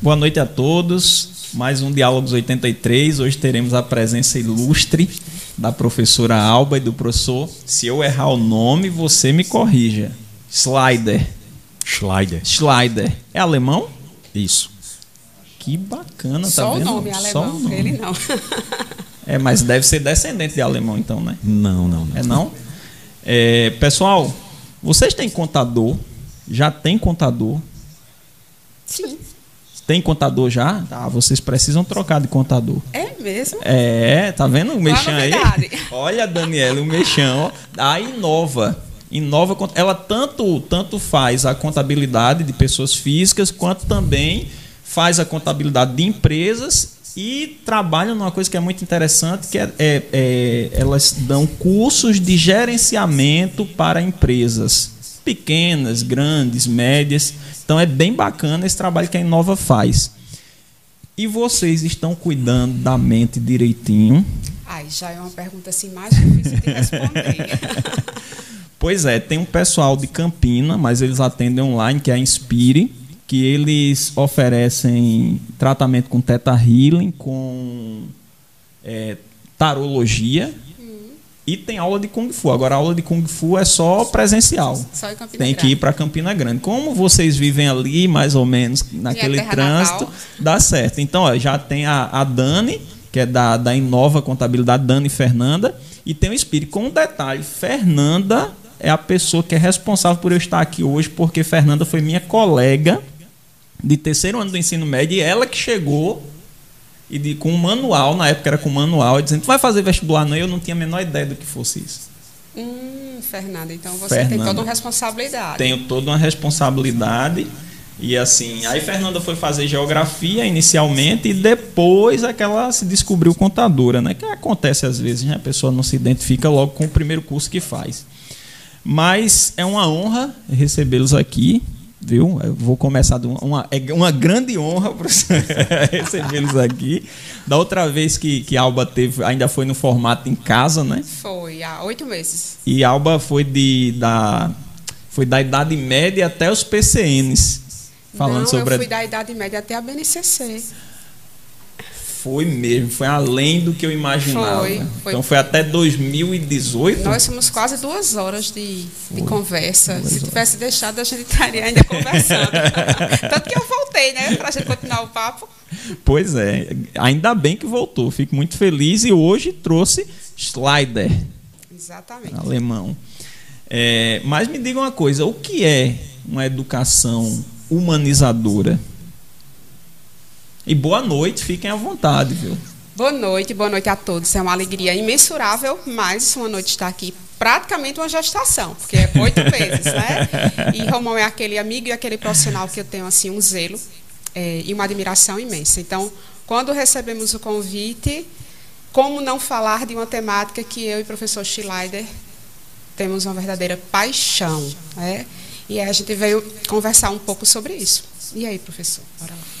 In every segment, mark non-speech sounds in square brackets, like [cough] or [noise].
Boa noite a todos. Mais um Diálogos 83. Hoje teremos a presença ilustre da professora Alba e do professor. Se eu errar o nome, você me corrija. Slider. Schleider. Schleider. É alemão? Isso. Que bacana, tá Só o vendo? nome é Só alemão, o nome. ele não. É, mas deve ser descendente de alemão então, né? Não, não, não. É não? É, pessoal, vocês têm contador? Já tem contador? Sim. Tem contador já? Ah, vocês precisam trocar de contador. É mesmo? É, tá vendo o mexão aí? [laughs] Olha, Daniela, o mexão. A Inova. Inova, ela tanto, tanto faz a contabilidade de pessoas físicas, quanto também faz a contabilidade de empresas e trabalha numa coisa que é muito interessante, que é, é- é- elas dão cursos de gerenciamento para empresas pequenas, grandes, médias. Então é bem bacana esse trabalho que a Inova faz. E vocês estão cuidando da mente direitinho? Ai, já é uma pergunta assim mais difícil de responder. [laughs] Pois é, tem um pessoal de Campina, mas eles atendem online, que é a Inspire, que eles oferecem tratamento com Teta Healing, com é, tarologia e tem aula de Kung Fu. Agora, a aula de Kung Fu é só presencial. Só em Campina Tem que ir para Campina Grande. Como vocês vivem ali, mais ou menos, naquele trânsito, natal. dá certo. Então, ó, já tem a, a Dani, que é da, da Inova Contabilidade, Dani Fernanda, e tem o Espírito. Com um detalhe, Fernanda é a pessoa que é responsável por eu estar aqui hoje, porque Fernanda foi minha colega de terceiro ano do ensino médio, e ela que chegou e de, com um manual, na época era com manual, e dizendo, tu vai fazer vestibular? Não, eu não tinha a menor ideia do que fosse isso. Hum, Fernanda, então você tem Fernanda. toda uma responsabilidade. tenho toda uma responsabilidade. E assim, aí Fernanda foi fazer geografia inicialmente e depois é que ela se descobriu contadora, né? Que acontece às vezes, né? A pessoa não se identifica logo com o primeiro curso que faz. Mas é uma honra recebê-los aqui, viu? Eu vou começar de uma, é uma grande honra [laughs] recebê-los aqui. Da outra vez que, que Alba teve, ainda foi no formato em casa, né? Foi há oito meses. E Alba foi de da foi da Idade Média até os PCNs. Falando não, sobre eu fui a... da Idade Média até a BNCC. Foi mesmo, foi além do que eu imaginava. Foi, foi. Então foi até 2018. Nós fomos quase duas horas de, de conversa. Se horas. tivesse deixado, a gente estaria ainda conversando. [laughs] Tanto que eu voltei, né? Pra gente continuar o papo. Pois é, ainda bem que voltou. Fico muito feliz e hoje trouxe Schleider, Exatamente. alemão. É, mas me diga uma coisa, o que é uma educação humanizadora? E boa noite, fiquem à vontade, viu? Boa noite, boa noite a todos. É uma alegria imensurável, mais uma noite estar aqui. Praticamente uma gestação, porque é oito [laughs] meses, né? E Romão é aquele amigo e aquele profissional que eu tenho assim um zelo eh, e uma admiração imensa. Então, quando recebemos o convite, como não falar de uma temática que eu e o professor Schleider temos uma verdadeira paixão, né? E aí a gente veio conversar um pouco sobre isso. E aí, professor? Bora lá.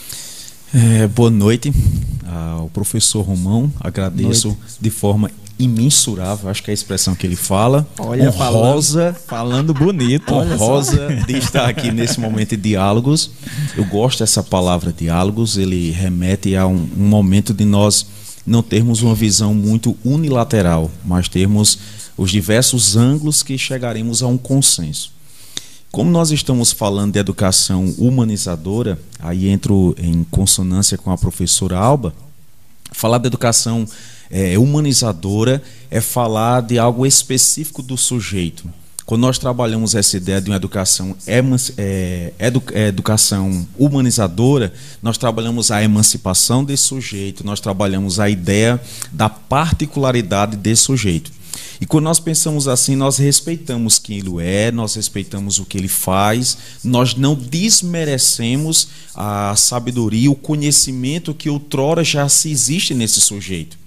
É, boa noite ao professor Romão. Agradeço de forma imensurável, acho que é a expressão que ele fala. Olha, honrosa, Falando bonito, olha só. honrosa de estar aqui nesse momento de diálogos. Eu gosto dessa palavra diálogos, ele remete a um, um momento de nós não termos uma visão muito unilateral, mas termos os diversos ângulos que chegaremos a um consenso. Como nós estamos falando de educação humanizadora, aí entro em consonância com a professora Alba, falar de educação eh, humanizadora é falar de algo específico do sujeito. Quando nós trabalhamos essa ideia de uma educação, eh, edu- eh, educação humanizadora, nós trabalhamos a emancipação desse sujeito, nós trabalhamos a ideia da particularidade desse sujeito. E quando nós pensamos assim, nós respeitamos quem ele é, nós respeitamos o que ele faz, nós não desmerecemos a sabedoria, o conhecimento que outrora já se existe nesse sujeito.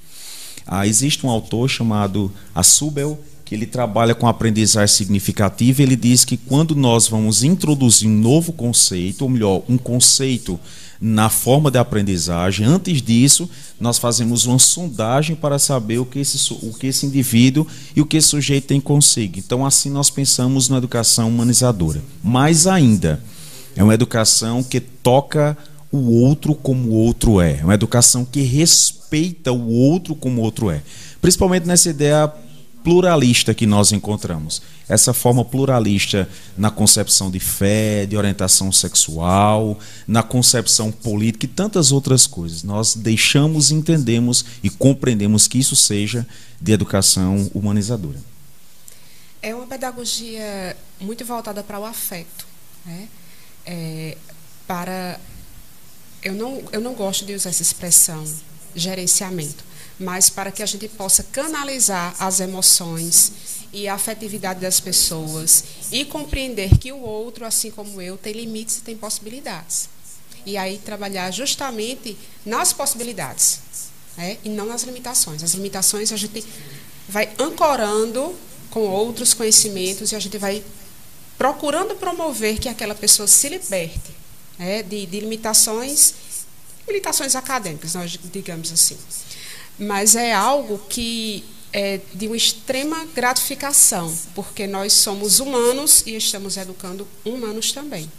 Ah, existe um autor chamado Assubel, que ele trabalha com aprendizagem significativa, ele diz que quando nós vamos introduzir um novo conceito, ou melhor, um conceito na forma de aprendizagem, antes disso, nós fazemos uma sondagem para saber o que esse, o que esse indivíduo e o que esse sujeito tem consigo. Então, assim nós pensamos na educação humanizadora. Mais ainda, é uma educação que toca o outro como o outro é, uma educação que respeita o outro como o outro é. Principalmente nessa ideia pluralista que nós encontramos. Essa forma pluralista na concepção de fé, de orientação sexual, na concepção política e tantas outras coisas. Nós deixamos, entendemos e compreendemos que isso seja de educação humanizadora. É uma pedagogia muito voltada para o afeto, né? É, para eu não, eu não gosto de usar essa expressão gerenciamento, mas para que a gente possa canalizar as emoções e a afetividade das pessoas e compreender que o outro, assim como eu, tem limites e tem possibilidades. E aí trabalhar justamente nas possibilidades né? e não nas limitações. As limitações a gente vai ancorando com outros conhecimentos e a gente vai procurando promover que aquela pessoa se liberte né, de, de limitações, limitações acadêmicas, nós digamos assim. Mas é algo que é de uma extrema gratificação, porque nós somos humanos e estamos educando humanos também.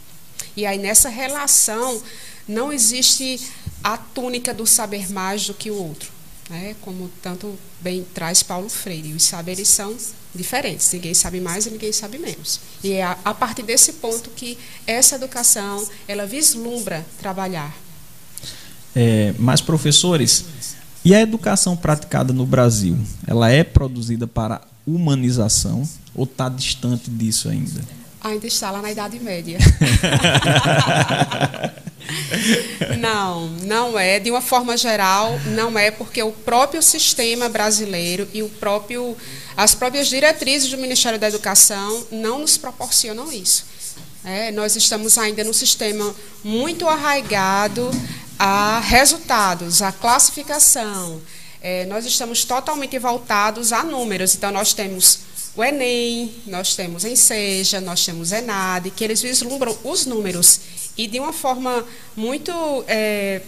E aí nessa relação não existe a túnica do saber mais do que o outro, né? como tanto bem traz Paulo Freire. Os saberes são diferentes. Ninguém sabe mais e ninguém sabe menos. E é a, partir desse ponto que essa educação ela vislumbra trabalhar. É, mas professores, e a educação praticada no Brasil, ela é produzida para humanização ou está distante disso ainda? Ainda está lá na Idade Média. [laughs] não, não é. De uma forma geral, não é porque o próprio sistema brasileiro e o próprio, as próprias diretrizes do Ministério da Educação não nos proporcionam isso. É, nós estamos ainda num sistema muito arraigado a resultados, a classificação. É, nós estamos totalmente voltados a números. Então, nós temos o Enem, nós temos Enseja, nós temos Enad, que eles vislumbram os números e de uma forma muito. É,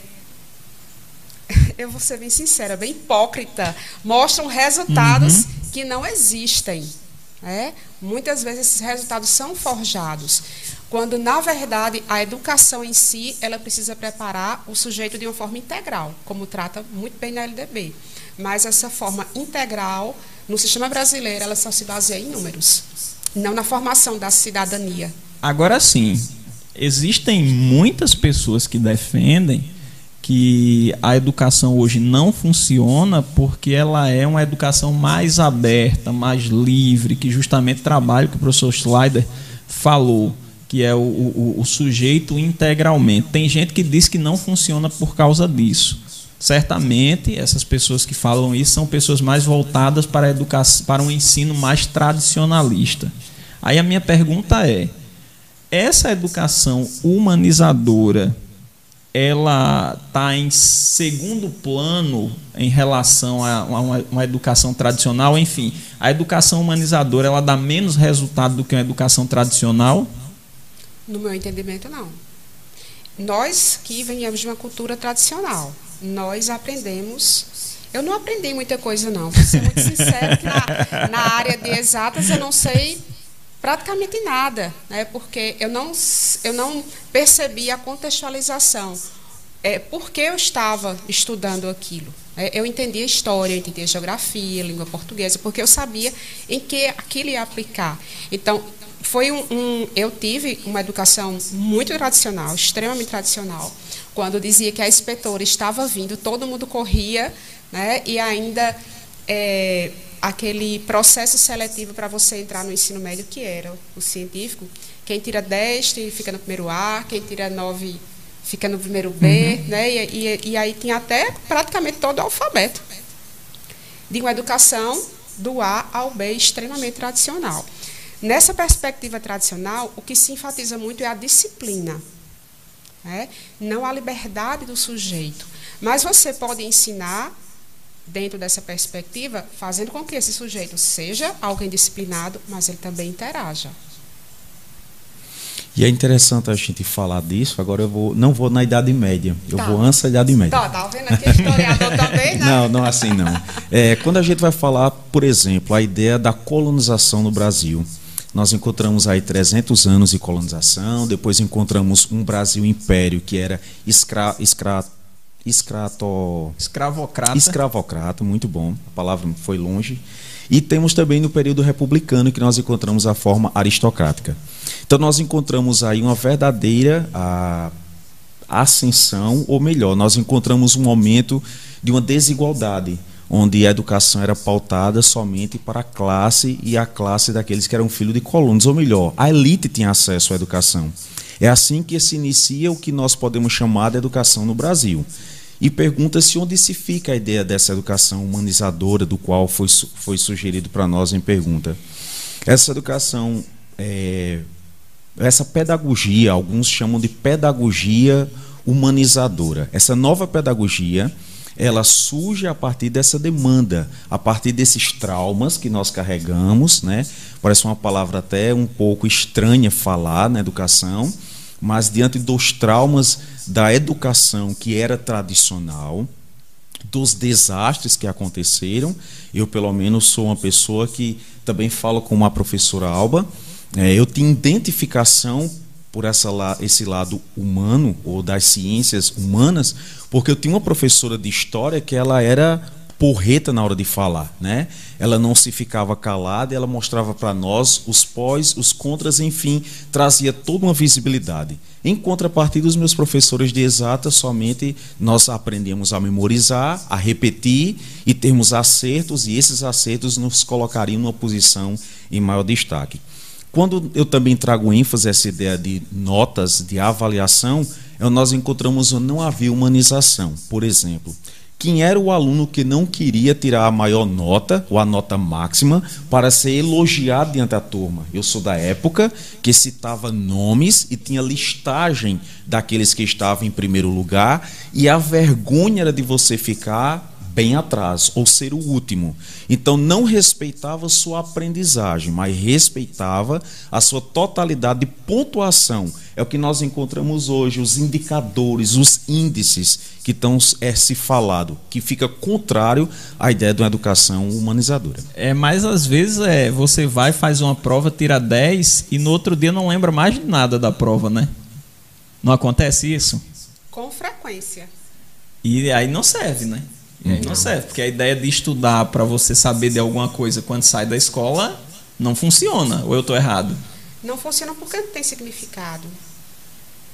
[laughs] eu vou ser bem sincera, bem hipócrita, mostram resultados uhum. que não existem. É? Muitas vezes esses resultados são forjados, quando na verdade a educação em si ela precisa preparar o sujeito de uma forma integral, como trata muito bem na LDB. Mas essa forma integral no sistema brasileiro, ela só se baseia em números, não na formação da cidadania. Agora sim, existem muitas pessoas que defendem que a educação hoje não funciona porque ela é uma educação mais aberta, mais livre, que justamente trabalha que o professor Schleider falou, que é o, o, o sujeito integralmente. Tem gente que diz que não funciona por causa disso certamente essas pessoas que falam isso são pessoas mais voltadas para educação, para um ensino mais tradicionalista. Aí a minha pergunta é: essa educação humanizadora ela está em segundo plano em relação a uma, uma, educação tradicional, enfim, a educação humanizadora ela dá menos resultado do que uma educação tradicional? No meu entendimento, não. Nós que venhamos de uma cultura tradicional, nós aprendemos. Eu não aprendi muita coisa, não. Vou ser muito sincero que na, na área de exatas eu não sei praticamente nada, né? porque eu não, eu não percebi a contextualização. É, por que eu estava estudando aquilo? É, eu entendia história, eu entendia geografia, língua portuguesa, porque eu sabia em que aquilo ia aplicar. Então, foi um, um, eu tive uma educação muito tradicional, extremamente tradicional. Quando dizia que a inspetora estava vindo, todo mundo corria, né? E ainda é, aquele processo seletivo para você entrar no ensino médio que era o científico, quem tira 10 fica no primeiro A, quem tira 9 fica no primeiro B, uhum. né? E, e, e aí tinha até praticamente todo o alfabeto de uma educação do A ao B extremamente tradicional. Nessa perspectiva tradicional, o que se enfatiza muito é a disciplina, né? não a liberdade do sujeito. Mas você pode ensinar, dentro dessa perspectiva, fazendo com que esse sujeito seja alguém disciplinado, mas ele também interaja. E é interessante a gente falar disso. Agora eu vou, não vou na Idade Média, eu tá. vou antes da Idade Média. Tá, tá vendo aqui historiador também, né? Não, não assim não. É, quando a gente vai falar, por exemplo, a ideia da colonização no Brasil, nós encontramos aí 300 anos de colonização, depois encontramos um Brasil império que era escra, escra, escrato, escravocrata. Escravocrata, muito bom. A palavra foi longe. E temos também no período republicano que nós encontramos a forma aristocrática. Então nós encontramos aí uma verdadeira a, ascensão, ou melhor, nós encontramos um momento de uma desigualdade onde a educação era pautada somente para a classe e a classe daqueles que eram filhos de colonos, ou melhor, a elite tinha acesso à educação. É assim que se inicia o que nós podemos chamar de educação no Brasil. E pergunta-se onde se fica a ideia dessa educação humanizadora, do qual foi, foi sugerido para nós em pergunta. Essa educação, é, essa pedagogia, alguns chamam de pedagogia humanizadora. Essa nova pedagogia ela surge a partir dessa demanda, a partir desses traumas que nós carregamos, né? Parece uma palavra até um pouco estranha falar na educação, mas diante dos traumas da educação que era tradicional, dos desastres que aconteceram, eu pelo menos sou uma pessoa que também falo com a professora Alba, é, eu tenho identificação por essa, esse lado humano ou das ciências humanas, porque eu tinha uma professora de história que ela era porreta na hora de falar, né? Ela não se ficava calada, ela mostrava para nós os pós, os contras, enfim, trazia toda uma visibilidade. Em contrapartida, os meus professores de exata, somente nós aprendemos a memorizar, a repetir e termos acertos, e esses acertos nos colocariam numa posição em maior destaque. Quando eu também trago ênfase a essa ideia de notas, de avaliação, é nós encontramos não havia humanização. Por exemplo, quem era o aluno que não queria tirar a maior nota, ou a nota máxima, para ser elogiado diante da turma? Eu sou da época que citava nomes e tinha listagem daqueles que estavam em primeiro lugar, e a vergonha era de você ficar bem atrás, ou ser o último. Então não respeitava sua aprendizagem, mas respeitava a sua totalidade de pontuação. É o que nós encontramos hoje, os indicadores, os índices que estão é, se falado, que fica contrário à ideia de uma educação humanizadora. É, mas às vezes é, você vai, faz uma prova, tira 10 e no outro dia não lembra mais de nada da prova, né? Não acontece isso? Com frequência. E aí não serve, né? Uhum. Não serve, porque a ideia de estudar para você saber de alguma coisa quando sai da escola não funciona. Ou eu estou errado? Não funciona porque não tem significado.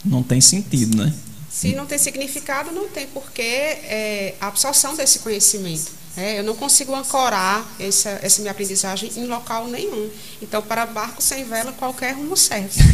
Não tem sentido, né? Se não tem significado, não tem porquê é, a absorção desse conhecimento. É, eu não consigo ancorar essa, essa minha aprendizagem em local nenhum. Então, para barco sem vela, qualquer rumo serve. [laughs]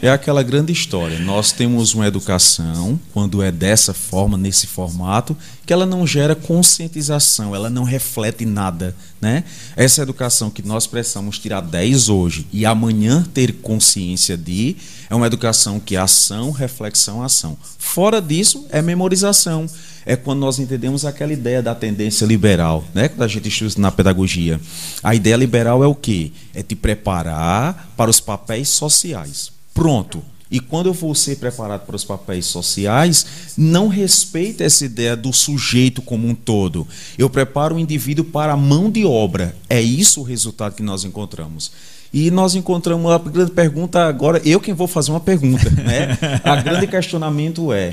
É aquela grande história. Nós temos uma educação, quando é dessa forma, nesse formato, que ela não gera conscientização, ela não reflete nada. Né? Essa educação que nós precisamos tirar 10 hoje e amanhã ter consciência de, é uma educação que é ação, reflexão, ação. Fora disso, é memorização é quando nós entendemos aquela ideia da tendência liberal, né? Quando a gente estuda na pedagogia. A ideia liberal é o quê? É te preparar para os papéis sociais. Pronto. E quando eu vou ser preparado para os papéis sociais, não respeita essa ideia do sujeito como um todo. Eu preparo o indivíduo para a mão de obra. É isso o resultado que nós encontramos. E nós encontramos a grande pergunta agora, eu quem vou fazer uma pergunta, né? A grande questionamento é: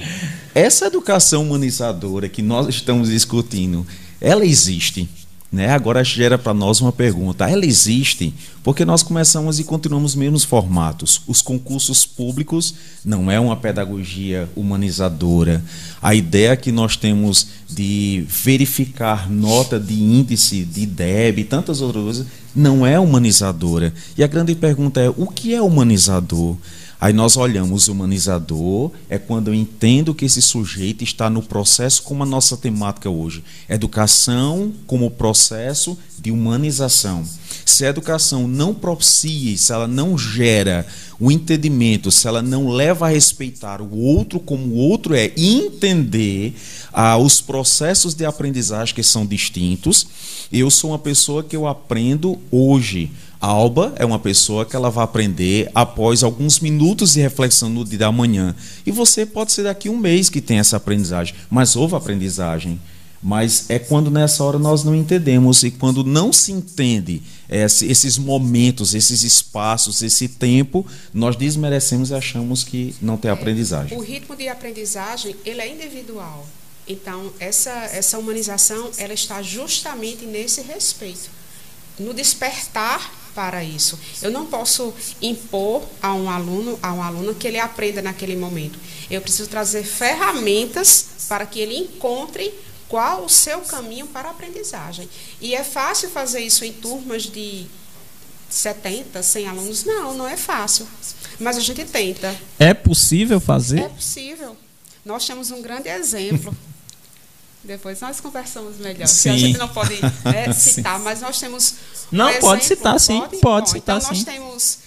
essa educação humanizadora que nós estamos discutindo, ela existe? Né? Agora gera para nós uma pergunta: ela existe? Porque nós começamos e continuamos mesmos formatos. Os concursos públicos não é uma pedagogia humanizadora. A ideia que nós temos de verificar nota de índice, de DEB tantas outras coisas, não é humanizadora. E a grande pergunta é: o que é humanizador? Aí nós olhamos humanizador, é quando eu entendo que esse sujeito está no processo como a nossa temática hoje. Educação como processo de humanização. Se a educação não propicia, se ela não gera o entendimento, se ela não leva a respeitar o outro como o outro é, entender ah, os processos de aprendizagem que são distintos, eu sou uma pessoa que eu aprendo hoje Alba é uma pessoa que ela vai aprender após alguns minutos de reflexão no dia da manhã. E você pode ser daqui um mês que tem essa aprendizagem, mas houve aprendizagem. Mas é quando nessa hora nós não entendemos e quando não se entende esses momentos, esses espaços, esse tempo, nós desmerecemos e achamos que não tem aprendizagem. O ritmo de aprendizagem ele é individual. Então essa essa humanização ela está justamente nesse respeito, no despertar para isso. Eu não posso impor a um aluno, a um aluno que ele aprenda naquele momento. Eu preciso trazer ferramentas para que ele encontre qual o seu caminho para a aprendizagem. E é fácil fazer isso em turmas de 70, 100 alunos? Não, não é fácil. Mas a gente tenta. É possível fazer? É possível. Nós temos um grande exemplo. [laughs] Depois nós conversamos melhor. Sim. a gente não pode [laughs] é, citar, sim. mas nós temos. Não, um pode exemplo, citar, sim. Pode, pode Bom, citar, então sim. Nós temos.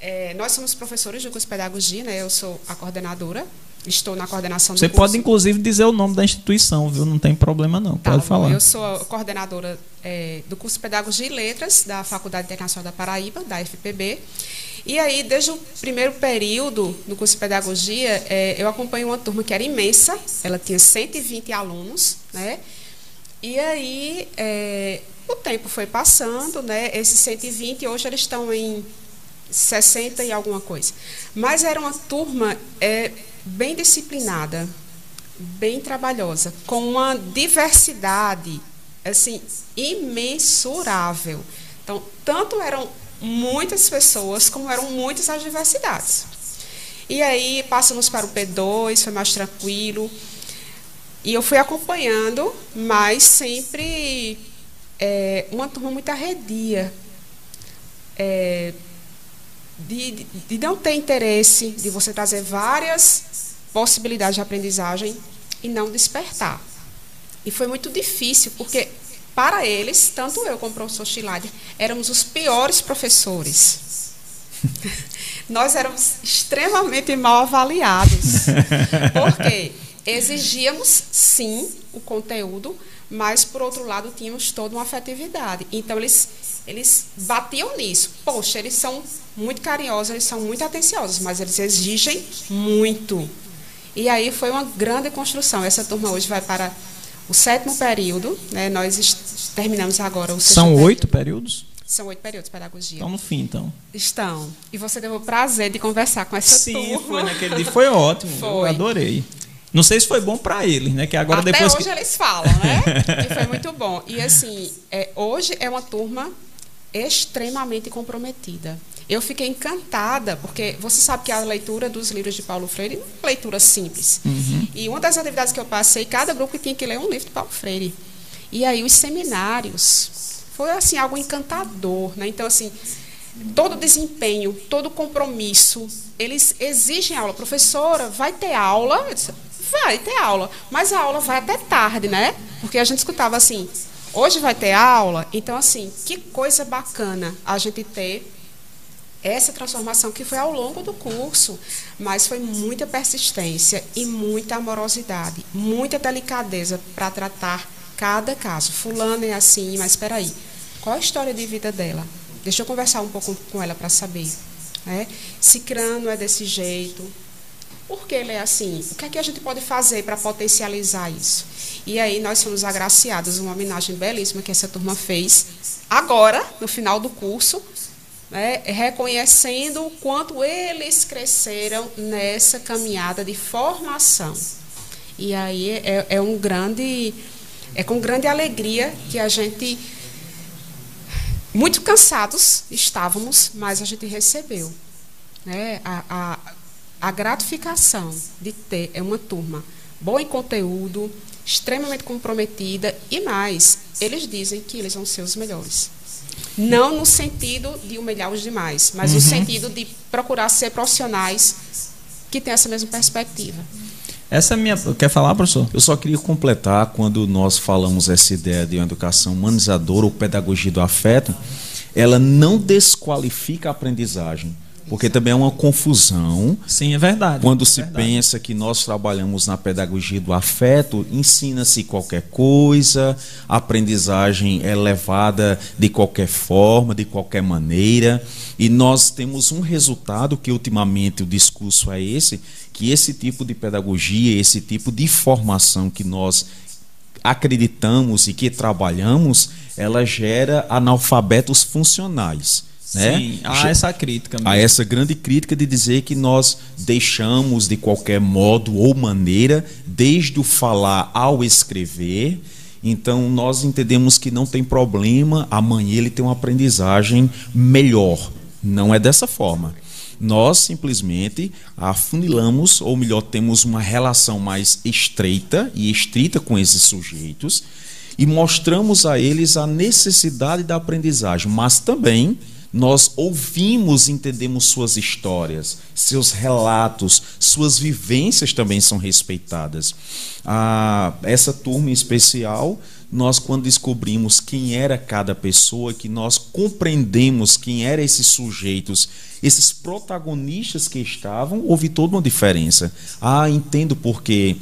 É, nós somos professores do curso de pedagogia, né? Eu sou a coordenadora Estou na coordenação do Você curso. pode, inclusive, dizer o nome da instituição, viu? Não tem problema, não. Tá, pode falar. Eu sou coordenadora é, do curso de Pedagogia e Letras da Faculdade Internacional da Paraíba, da FPB. E aí, desde o primeiro período do curso de Pedagogia, é, eu acompanho uma turma que era imensa, ela tinha 120 alunos, né? E aí, é, o tempo foi passando, né? Esses 120, hoje eles estão em 60 e alguma coisa. Mas era uma turma é, bem disciplinada, bem trabalhosa, com uma diversidade assim imensurável. Então, tanto eram muitas pessoas como eram muitas as diversidades. E aí passamos para o P2, foi mais tranquilo. E eu fui acompanhando, mas sempre é, uma turma muito arredia. É, de, de não ter interesse, de você trazer várias possibilidades de aprendizagem e não despertar. E foi muito difícil, porque para eles, tanto eu como o professor Schilade, éramos os piores professores. [laughs] Nós éramos extremamente mal avaliados. Porque exigíamos, sim, o conteúdo, mas, por outro lado, tínhamos toda uma afetividade. Então, eles, eles batiam nisso. Poxa, eles são muito carinhosos, eles são muito atenciosos, mas eles exigem muito. E aí foi uma grande construção. Essa turma hoje vai para o sétimo período. Né? Nós terminamos agora o São período. oito períodos? São oito períodos de pedagogia. Estão no fim, então. Estão. E você teve o prazer de conversar com essa Sim, turma. Sim, foi naquele dia. Foi ótimo. Foi. Eu adorei. Não sei se foi bom para eles, né? Que agora Até depois hoje que... eles falam, né? e foi muito bom. E assim, é, hoje é uma turma extremamente comprometida. Eu fiquei encantada, porque você sabe que a leitura dos livros de Paulo Freire não é uma leitura simples. Uhum. E uma das atividades que eu passei, cada grupo tinha que ler um livro de Paulo Freire. E aí os seminários, foi assim, algo encantador. Né? Então, assim, todo desempenho, todo compromisso, eles exigem aula. Professora, vai ter aula? Disse, vai ter aula, mas a aula vai até tarde, né? Porque a gente escutava assim, hoje vai ter aula, então assim, que coisa bacana a gente ter essa transformação que foi ao longo do curso, mas foi muita persistência e muita amorosidade, muita delicadeza para tratar cada caso. Fulano é assim, mas espera aí, qual a história de vida dela? Deixa eu conversar um pouco com ela para saber. Né? Cicrano é desse jeito. Por que ele é assim? O que é que a gente pode fazer para potencializar isso? E aí nós fomos agraciados, uma homenagem belíssima que essa turma fez agora, no final do curso, né, reconhecendo o quanto eles cresceram nessa caminhada de formação. E aí é, é um grande, é com grande alegria que a gente muito cansados estávamos, mas a gente recebeu. Né? A, a, a gratificação de ter uma turma boa em conteúdo, extremamente comprometida e mais, eles dizem que eles vão ser os melhores. Não no sentido de humilhar os demais, mas uhum. no sentido de procurar ser profissionais que têm essa mesma perspectiva. Essa é minha. Quer falar, professor? Eu só queria completar quando nós falamos essa ideia de uma educação humanizadora ou pedagogia do afeto, ela não desqualifica a aprendizagem. Porque também é uma confusão. Sim, é verdade. Quando é se verdade. pensa que nós trabalhamos na pedagogia do afeto, ensina-se qualquer coisa, a aprendizagem é levada de qualquer forma, de qualquer maneira, e nós temos um resultado que ultimamente o discurso é esse, que esse tipo de pedagogia, esse tipo de formação que nós acreditamos e que trabalhamos, ela gera analfabetos funcionais. Né? Sim, há essa crítica mesmo. Há essa grande crítica de dizer que nós deixamos de qualquer modo ou maneira, desde o falar ao escrever, então nós entendemos que não tem problema amanhã ele ter uma aprendizagem melhor. Não é dessa forma. Nós simplesmente afunilamos, ou melhor, temos uma relação mais estreita e estrita com esses sujeitos e mostramos a eles a necessidade da aprendizagem, mas também nós ouvimos, entendemos suas histórias, seus relatos, suas vivências também são respeitadas. Ah, essa turma em especial, nós quando descobrimos quem era cada pessoa, que nós compreendemos quem eram esses sujeitos, esses protagonistas que estavam, houve toda uma diferença. Ah, entendo porque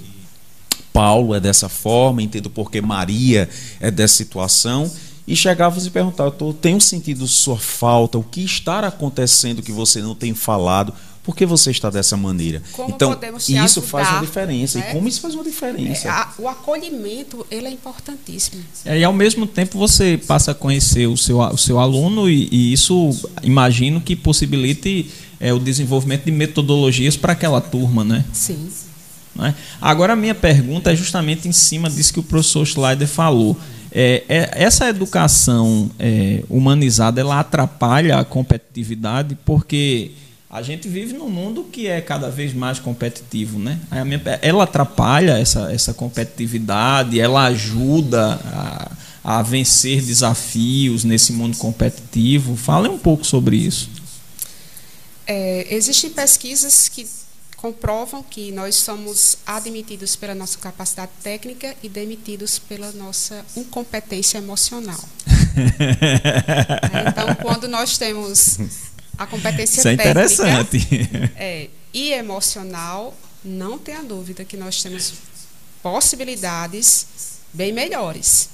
Paulo é dessa forma, entendo porque Maria é dessa situação e chegávamos e perguntavam: eu tenho sentido sua falta, o que está acontecendo que você não tem falado? Por que você está dessa maneira? Como então, isso ajudar, faz uma diferença. né? E como isso faz uma diferença? É, a- o acolhimento ele é importantíssimo. É, E ao mesmo tempo você passa a conhecer o seu, o seu aluno e, e isso imagino que possibilite é, o desenvolvimento de metodologias para aquela turma, né? Sim. Né? Agora a minha pergunta é justamente em cima disso que o professor Schleider falou. É, é, essa educação é, humanizada ela atrapalha a competitividade porque a gente vive num mundo que é cada vez mais competitivo, né? Ela atrapalha essa, essa competitividade, ela ajuda a, a vencer desafios nesse mundo competitivo. Fale um pouco sobre isso. É, existem pesquisas que comprovam que nós somos admitidos pela nossa capacidade técnica e demitidos pela nossa incompetência emocional. [laughs] É, então, quando nós temos a competência Isso é técnica interessante. é, e emocional, não tenha dúvida que nós temos possibilidades bem melhores.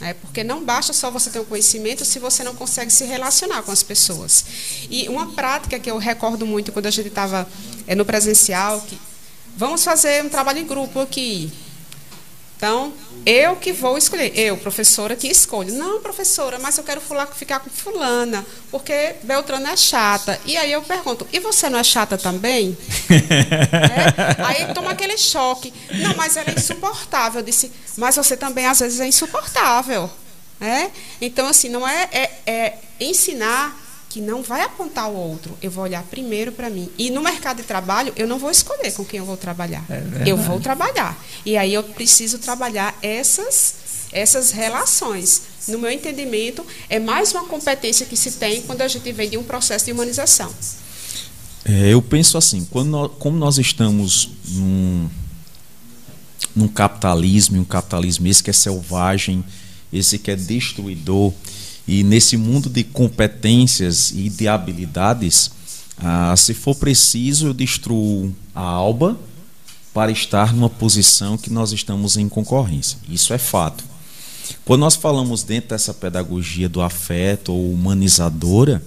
Né? porque não basta só você ter um conhecimento se você não consegue se relacionar com as pessoas. E uma prática que eu recordo muito quando a gente estava é, no presencial, que vamos fazer um trabalho em grupo aqui. Então, eu que vou escolher. Eu, professora, que escolho. Não, professora, mas eu quero ficar com fulana, porque Beltrana é chata. E aí eu pergunto, e você não é chata também? [laughs] É? Aí toma aquele choque. Não, mas ela é insuportável. Eu disse, mas você também às vezes é insuportável. É? Então, assim, não é, é, é ensinar que não vai apontar o outro. Eu vou olhar primeiro para mim. E no mercado de trabalho, eu não vou escolher com quem eu vou trabalhar. eu vou trabalhar. E aí eu preciso trabalhar essas, essas relações. No meu entendimento, é mais uma competência que se tem quando a gente vem de um processo de humanização. É, eu penso assim, quando nós, como nós estamos num, num capitalismo, um capitalismo esse que é selvagem, esse que é destruidor, e nesse mundo de competências e de habilidades, ah, se for preciso, eu destruo a alba para estar numa posição que nós estamos em concorrência. Isso é fato. Quando nós falamos dentro dessa pedagogia do afeto ou humanizadora,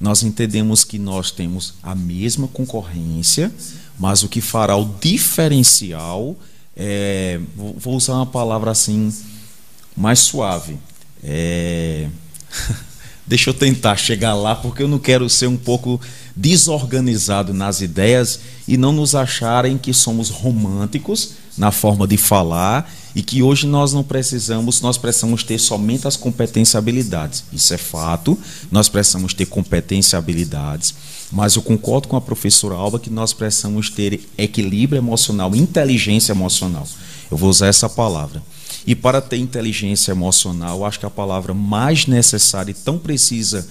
nós entendemos que nós temos a mesma concorrência, mas o que fará o diferencial é, vou usar uma palavra assim mais suave. É, [laughs] deixa eu tentar chegar lá, porque eu não quero ser um pouco desorganizado nas ideias e não nos acharem que somos românticos na forma de falar e que hoje nós não precisamos, nós precisamos ter somente as competências e habilidades. Isso é fato, nós precisamos ter competência e habilidades, mas eu concordo com a professora Alba que nós precisamos ter equilíbrio emocional, inteligência emocional. Eu vou usar essa palavra. E para ter inteligência emocional, acho que a palavra mais necessária e tão precisa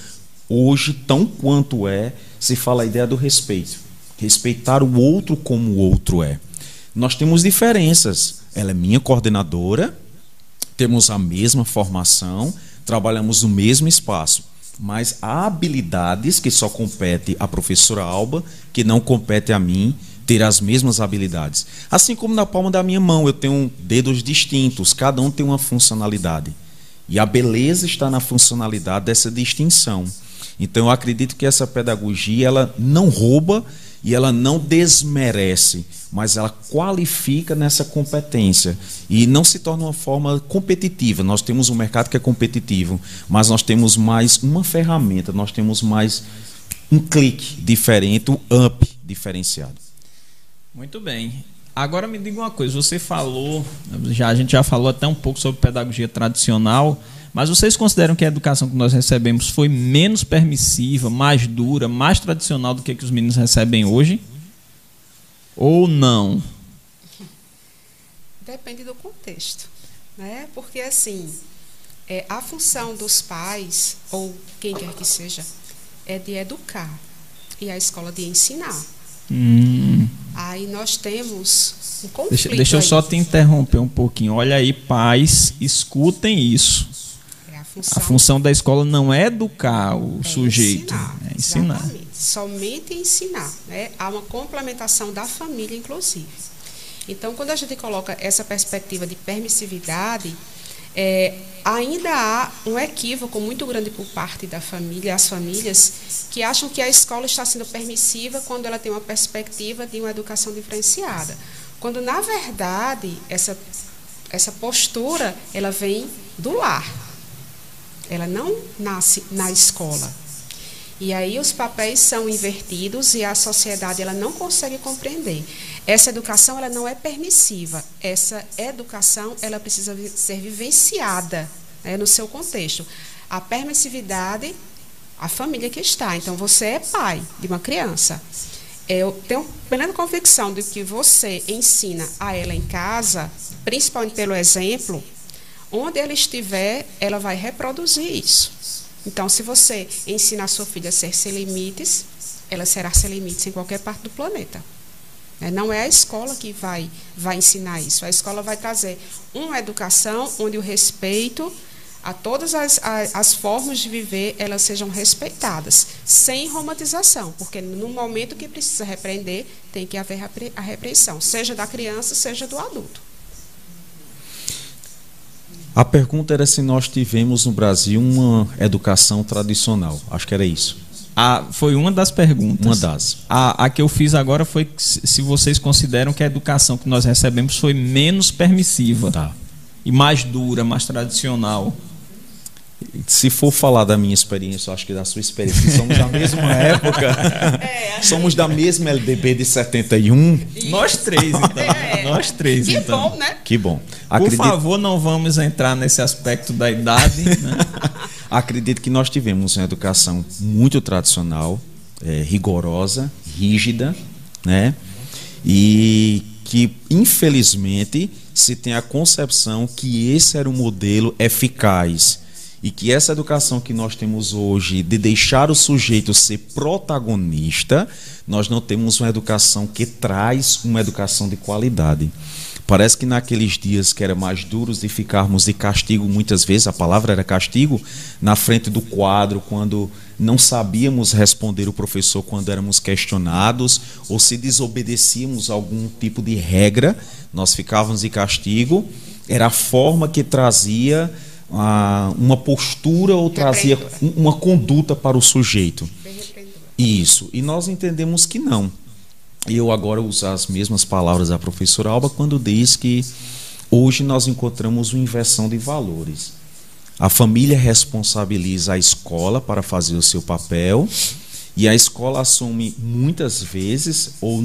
hoje, tão quanto é, se fala a ideia do respeito. Respeitar o outro como o outro é. Nós temos diferenças. Ela é minha coordenadora, temos a mesma formação, trabalhamos no mesmo espaço, mas há habilidades que só compete à professora Alba, que não compete a mim ter as mesmas habilidades. Assim como na palma da minha mão eu tenho dedos distintos, cada um tem uma funcionalidade. E a beleza está na funcionalidade dessa distinção. Então eu acredito que essa pedagogia ela não rouba e ela não desmerece, mas ela qualifica nessa competência e não se torna uma forma competitiva. Nós temos um mercado que é competitivo, mas nós temos mais uma ferramenta, nós temos mais um clique diferente, um up diferenciado. Muito bem. Agora me diga uma coisa, você falou, já a gente já falou até um pouco sobre pedagogia tradicional, mas vocês consideram que a educação que nós recebemos foi menos permissiva, mais dura, mais tradicional do que, que os meninos recebem hoje? Ou não? Depende do contexto, né? Porque assim, é, a função dos pais ou quem quer que seja é de educar e a escola de ensinar. Hum. Aí nós temos um conflito. Deixa, deixa eu só te interromper um pouquinho. Olha aí, pais, escutem isso. É a função, A função da escola não é educar o é sujeito, ensinar, é ensinar. Exatamente. Somente ensinar. Né? Há uma complementação da família, inclusive. Então, quando a gente coloca essa perspectiva de permissividade, é, ainda há um equívoco muito grande por parte da família, as famílias, que acham que a escola está sendo permissiva quando ela tem uma perspectiva de uma educação diferenciada. Quando, na verdade, essa, essa postura ela vem do lar. Ela não nasce na escola. E aí os papéis são invertidos e a sociedade ela não consegue compreender. Essa educação ela não é permissiva. Essa educação ela precisa ser vivenciada né, no seu contexto. A permissividade, a família que está. Então você é pai de uma criança. Eu tenho plena convicção de que você ensina a ela em casa, principalmente pelo exemplo, onde ela estiver, ela vai reproduzir isso. Então, se você ensina a sua filha a ser sem limites, ela será sem limites em qualquer parte do planeta. Né? Não é a escola que vai, vai ensinar isso. A escola vai trazer uma educação onde o respeito a todas as, as formas de viver elas sejam respeitadas, sem romantização, porque no momento que precisa repreender, tem que haver a repreensão, seja da criança, seja do adulto. A pergunta era se nós tivemos no Brasil uma educação tradicional. Acho que era isso. Ah, foi uma das perguntas. Uma das. A, a que eu fiz agora foi se vocês consideram que a educação que nós recebemos foi menos permissiva Tá. e mais dura, mais tradicional. Se for falar da minha experiência, eu acho que da sua experiência, que somos da mesma [laughs] época. somos da mesma LDB de 71. Nós três, então. [laughs] É. Nós três, Que então. bom, né? Que bom. Por Acredito, favor, não vamos entrar nesse aspecto da idade. Né? [laughs] acredito que nós tivemos uma educação muito tradicional, eh, rigorosa, rígida, né? E que, infelizmente, se tem a concepção que esse era um modelo eficaz e que essa educação que nós temos hoje de deixar o sujeito ser protagonista, nós não temos uma educação que traz uma educação de qualidade. Parece que naqueles dias que eram mais duros de ficarmos de castigo, muitas vezes, a palavra era castigo, na frente do quadro, quando não sabíamos responder o professor quando éramos questionados, ou se desobedecíamos algum tipo de regra, nós ficávamos de castigo, era a forma que trazia ah, uma postura ou trazia um- uma conduta para o sujeito. Isso. E nós entendemos que não. Eu agora usar as mesmas palavras da professora Alba quando diz que hoje nós encontramos uma inversão de valores. A família responsabiliza a escola para fazer o seu papel e a escola assume muitas vezes ou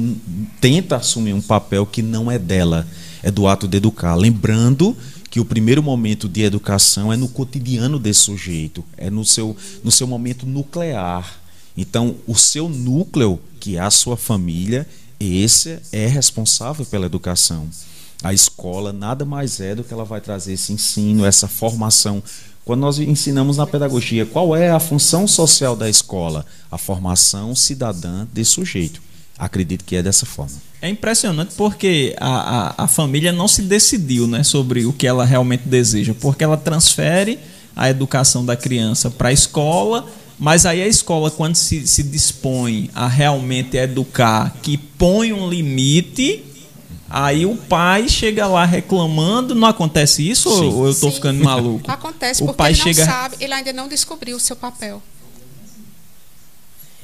tenta assumir um papel que não é dela, é do ato de educar. Lembrando que o primeiro momento de educação é no cotidiano desse sujeito, é no seu, no seu momento nuclear. Então, o seu núcleo, que é a sua família, esse é responsável pela educação. A escola nada mais é do que ela vai trazer esse ensino, essa formação. Quando nós ensinamos na pedagogia, qual é a função social da escola? A formação cidadã desse sujeito. Acredito que é dessa forma. É impressionante porque a, a, a família não se decidiu né, sobre o que ela realmente deseja, porque ela transfere a educação da criança para a escola, mas aí a escola, quando se, se dispõe a realmente educar, que põe um limite, aí o pai chega lá reclamando. Não acontece isso Sim. ou eu estou ficando maluco? Acontece O porque pai ele não chega- sabe, ele ainda não descobriu o seu papel.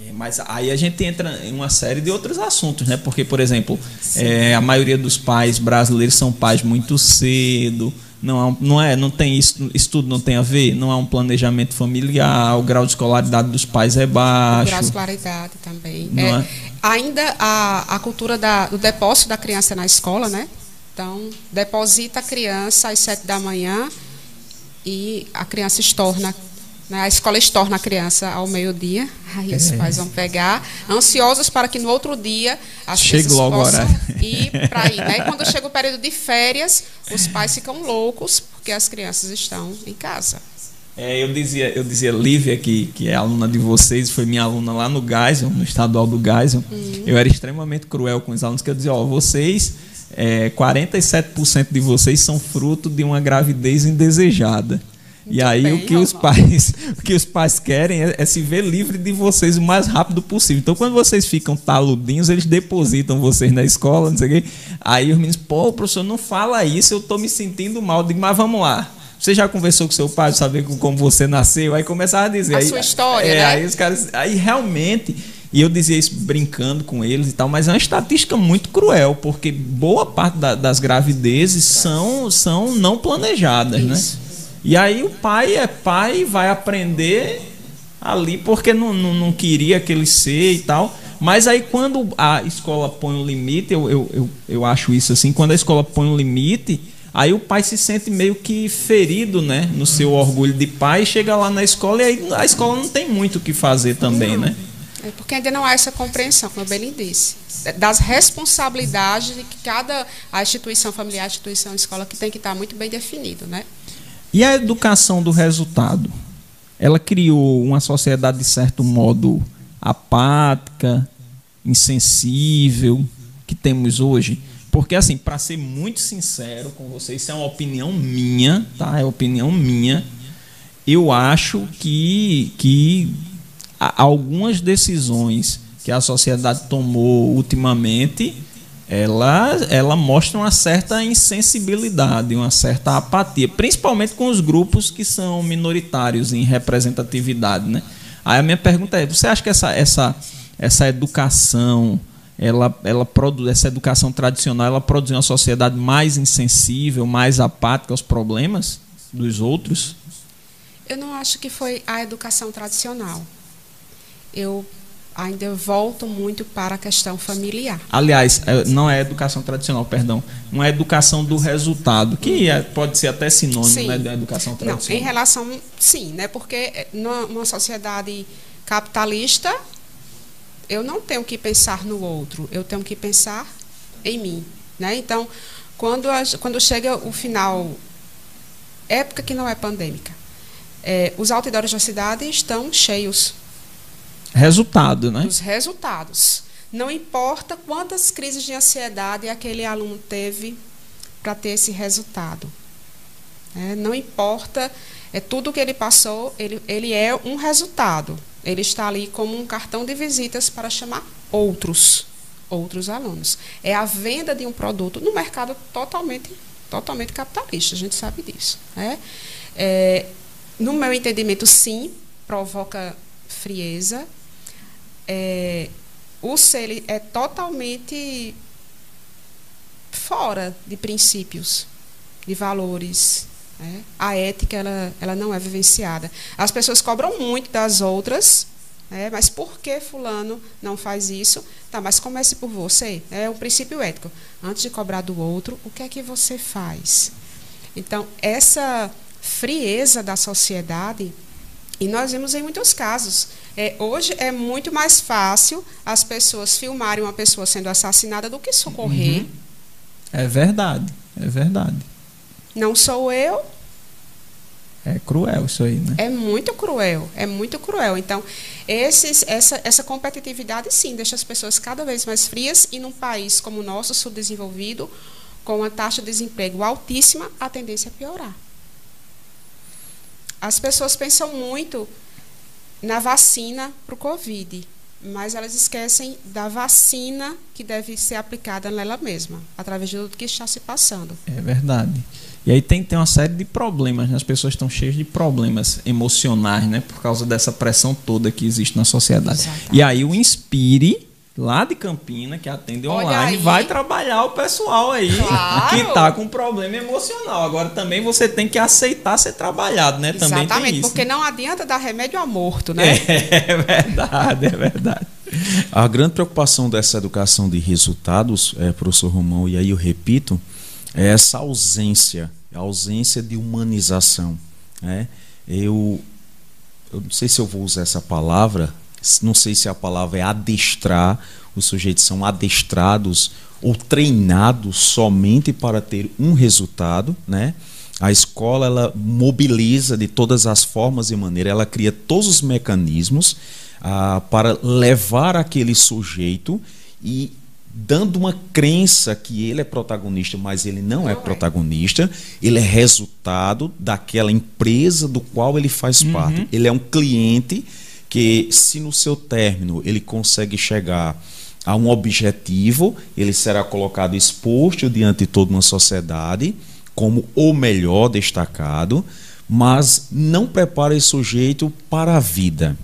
É, mas aí a gente entra em uma série de outros assuntos, né? Porque, por exemplo, é, a maioria dos pais brasileiros são pais muito cedo. Não, é, não é, não tem isso, isso tudo não tem a ver, não há um planejamento familiar, o grau de escolaridade dos pais é baixo. O grau de escolaridade também. É, é? Ainda a, a cultura da, do depósito da criança na escola, né? Então, deposita a criança às sete da manhã e a criança estorna? A escola estorna a criança ao meio-dia, aí os é. pais vão pegar, ansiosos para que no outro dia as Chegue crianças logo possam [laughs] ir para ir. Né? Quando chega o período de férias, os pais ficam loucos porque as crianças estão em casa. É, eu dizia, eu dizia Lívia, que, que é aluna de vocês, foi minha aluna lá no Geisel, no estadual do Geisel. Uhum. Eu era extremamente cruel com os alunos, que eu dizia, ó, vocês, é, 47% de vocês são fruto de uma gravidez indesejada. E aí bem, o que os pais, [laughs] o que os pais querem é, é, se ver livre de vocês o mais rápido possível. Então quando vocês ficam taludinhos, eles depositam vocês na escola, não sei o quê. Aí os meninos, pô, professor, não fala isso, eu estou me sentindo mal. Eu digo, mas vamos lá. Você já conversou com seu pai, saber como você nasceu? Aí começava a dizer. A aí, sua história, é, né? Aí os caras. Aí realmente. E eu dizia isso brincando com eles e tal, mas é uma estatística muito cruel, porque boa parte da, das gravidezes são, são não planejadas, né? isso. né? E aí o pai é pai e vai aprender ali porque não, não, não queria que ele ser e tal. Mas aí quando a escola põe um limite, eu, eu, eu, eu acho isso assim, quando a escola põe um limite, aí o pai se sente meio que ferido, né? No seu orgulho de pai, chega lá na escola e aí a escola não tem muito o que fazer também, né? É porque ainda não há essa compreensão, como a Belin disse, das responsabilidades de que cada a instituição familiar, a instituição escola, que tem que estar muito bem definido, né? E a educação do resultado? Ela criou uma sociedade, de certo modo, apática, insensível, que temos hoje. Porque, assim, para ser muito sincero com vocês, isso é uma opinião minha, tá? É opinião minha. Eu acho que, que algumas decisões que a sociedade tomou ultimamente ela, ela mostra uma certa insensibilidade, uma certa apatia, principalmente com os grupos que são minoritários em representatividade. Né? Aí a minha pergunta é: você acha que essa, essa, essa educação, ela, ela produz, essa educação tradicional, ela produz uma sociedade mais insensível, mais apática aos problemas dos outros? Eu não acho que foi a educação tradicional. Eu ainda volto muito para a questão familiar. Aliás, é, não é educação tradicional, perdão, uma educação do resultado, que é, pode ser até sinônimo né, da educação tradicional. Não, em relação, sim, né, porque é, numa sociedade capitalista, eu não tenho que pensar no outro, eu tenho que pensar em mim. Né? Então, quando, a, quando chega o final, época que não é pandêmica, é, os outdoors da cidade estão cheios Resultado, né? Os resultados. Não importa quantas crises de ansiedade aquele aluno teve para ter esse resultado. É, não importa, é tudo que ele passou, ele, ele é um resultado. Ele está ali como um cartão de visitas para chamar outros, outros alunos. É a venda de um produto no mercado totalmente, totalmente capitalista. A gente sabe disso. Né? É, no meu entendimento, sim, provoca frieza, é, o ser é totalmente fora de princípios, de valores. Né? A ética ela, ela não é vivenciada. As pessoas cobram muito das outras, né? mas por que fulano não faz isso? Tá, mas comece por você. É um princípio ético. Antes de cobrar do outro, o que é que você faz? Então, essa frieza da sociedade, e nós vimos em muitos casos, é, hoje é muito mais fácil as pessoas filmarem uma pessoa sendo assassinada do que socorrer. Uhum. É verdade, é verdade. Não sou eu. É cruel isso aí, né? É muito cruel, é muito cruel. Então, esses, essa, essa competitividade, sim, deixa as pessoas cada vez mais frias e num país como o nosso, subdesenvolvido, com uma taxa de desemprego altíssima, a tendência é piorar. As pessoas pensam muito na vacina para o Covid, mas elas esquecem da vacina que deve ser aplicada nela mesma, através de tudo que está se passando. É verdade. E aí tem, tem uma série de problemas, né? as pessoas estão cheias de problemas emocionais, né? Por causa dessa pressão toda que existe na sociedade. Exatamente. E aí o Inspire, lá de Campina, que atende Olha online, aí. vai trabalhar o pessoal aí Claro. que está com problema emocional. Agora também você tem que aceitar ser trabalhado, né? Também tem Exatamente, isso. porque não adianta dar remédio a morto, né? [laughs] É verdade, é verdade. A grande preocupação dessa educação de resultados, é, professor Romão, e aí eu repito, é essa ausência, a ausência de humanização. Né? Eu, eu não sei se eu vou usar essa palavra, não sei se a palavra é adestrar, os sujeitos são adestrados ou treinados somente para ter um resultado, né? A escola ela mobiliza de todas as formas e maneiras, ela cria todos os mecanismos ah, para levar aquele sujeito e dando uma crença que ele é protagonista, mas ele não, é Não é. protagonista, ele é resultado daquela empresa do qual ele faz parte. Ele é um cliente que, se no seu término ele consegue chegar a um objetivo, ele será colocado exposto diante de toda uma sociedade como o melhor destacado, mas não prepara esse sujeito para a vida.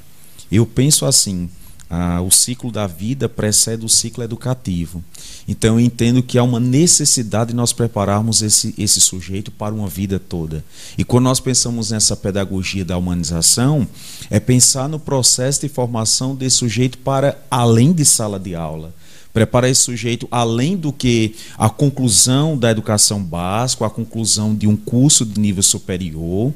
Eu penso assim: ah, o ciclo da vida precede o ciclo educativo. Então eu entendo que há uma necessidade de nós prepararmos esse, esse sujeito para uma vida toda. E quando nós pensamos nessa pedagogia da humanização, é pensar no processo de formação desse sujeito para além de sala de aula. Preparar esse sujeito além do que a conclusão da educação básica, a conclusão de um curso de nível superior,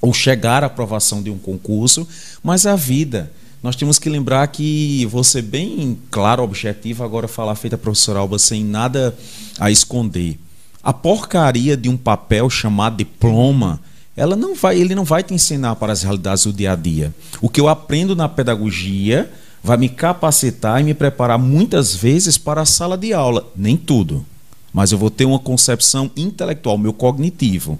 ou chegar à aprovação de um concurso, mas a vida. Nós temos que lembrar que você bem claro, objetivo, agora falar feita a professora Alba sem nada a esconder. A porcaria de um papel chamado diploma, ela não vai, ele não vai te ensinar para as realidades do dia a dia. O que eu aprendo na pedagogia vai me capacitar e me preparar muitas vezes para a sala de aula, nem tudo, mas eu vou ter uma concepção intelectual, meu cognitivo.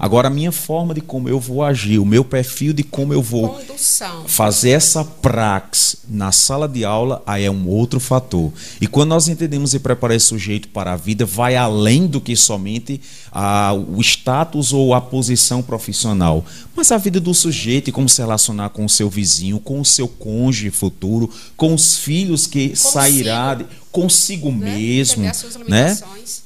Agora, a minha forma de como eu vou agir, o meu perfil de como eu vou Condução. fazer essa prax na sala de aula, aí é um outro fator. E quando nós entendemos e preparar esse sujeito para a vida, vai além do que somente ah, o status ou a posição profissional, mas a vida do sujeito e como se relacionar com o seu vizinho, com o seu cônjuge futuro, com os filhos que sairá de, consigo Né? mesmo, Entender né?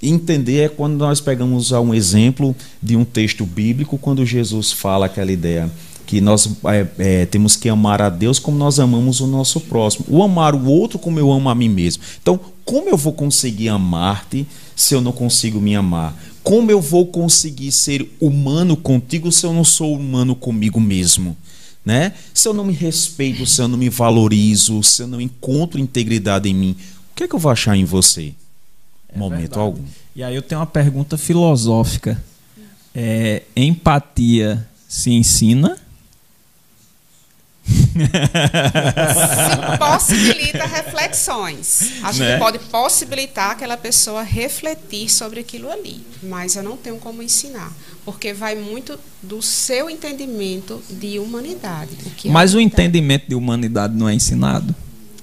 Entender é quando nós pegamos um exemplo de um texto bíblico, quando Jesus fala aquela ideia que nós é, é, temos que amar a Deus como nós amamos o nosso próximo, o amar o outro como eu amo a mim mesmo. Então, como eu vou conseguir amar-te se eu não consigo me amar? Como eu vou conseguir ser humano contigo se eu não sou humano comigo mesmo? Né? Se eu não me respeito, se eu não me valorizo, se eu não encontro integridade em mim, o que é que eu vou achar em você? Momento verdade. algum. E aí eu tenho uma pergunta filosófica. É, empatia se ensina? Se possibilita reflexões. A gente Né? pode possibilitar aquela pessoa refletir sobre aquilo ali, mas eu não tenho como ensinar, porque vai muito do seu entendimento de humanidade. O que é Mas o humanidade. entendimento de humanidade não é ensinado?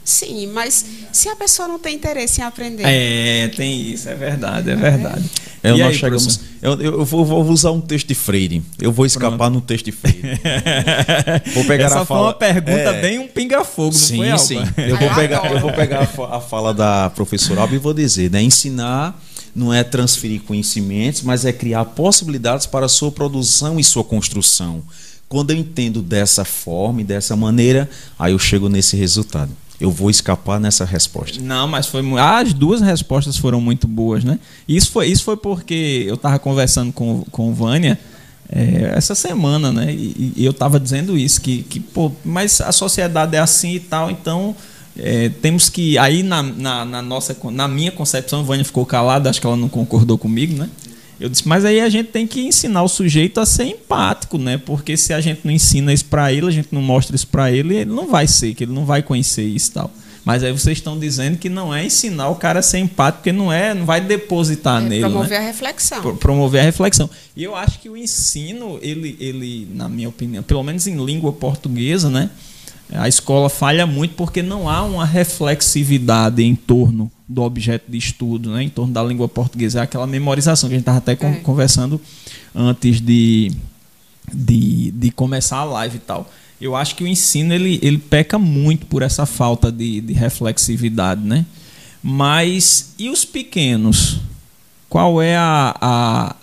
Sim, mas se a pessoa não tem interesse em aprender, É, tem isso, é verdade, é verdade. É, E nós aí, chegamos. professor? Eu, eu vou, vou usar um texto de Freire. Eu vou escapar no texto de Freire. [laughs] Vou pegar Essa a foi fala- uma pergunta É. bem um pinga-fogo, não sim, foi, Alba? sim. Eu Ah, vou eu pegar, adoro. eu vou pegar a, fa- a fala da professora Alba e vou dizer, né? Ensinar não é transferir conhecimentos, mas é criar possibilidades para a sua produção e sua construção. Quando eu entendo dessa forma e dessa maneira, aí eu chego nesse resultado. Eu vou escapar nessa resposta. Não, mas foi as duas respostas foram muito boas, né? Isso foi, isso foi porque eu estava conversando com, com Vânia é, essa semana, né? E, e eu estava dizendo isso, que, que, pô, mas a sociedade é assim e tal, então é, temos que. Aí na, na, na nossa, na minha concepção, Vânia ficou calada, acho que ela não concordou comigo, né? Eu disse, mas aí a gente tem que ensinar o sujeito a ser empático, né? Porque se a gente não ensina isso para ele, a gente não mostra isso para ele, ele não vai ser, que ele não vai conhecer isso e tal. Mas aí vocês estão dizendo que não é ensinar o cara a ser empático, porque não é, não vai depositar é nele, promover né? a reflexão. Pro- promover a reflexão. E eu acho que o ensino, ele, ele, na minha opinião, pelo menos em língua portuguesa, né? A escola falha muito porque não há uma reflexividade em torno do objeto de estudo, né? em torno da língua portuguesa. É aquela memorização que a gente estava até é. conversando antes de, de, de começar a live e tal. Eu acho que o ensino ele, ele peca muito por essa falta de, de reflexividade, né? Mas e os pequenos? Qual é a, a,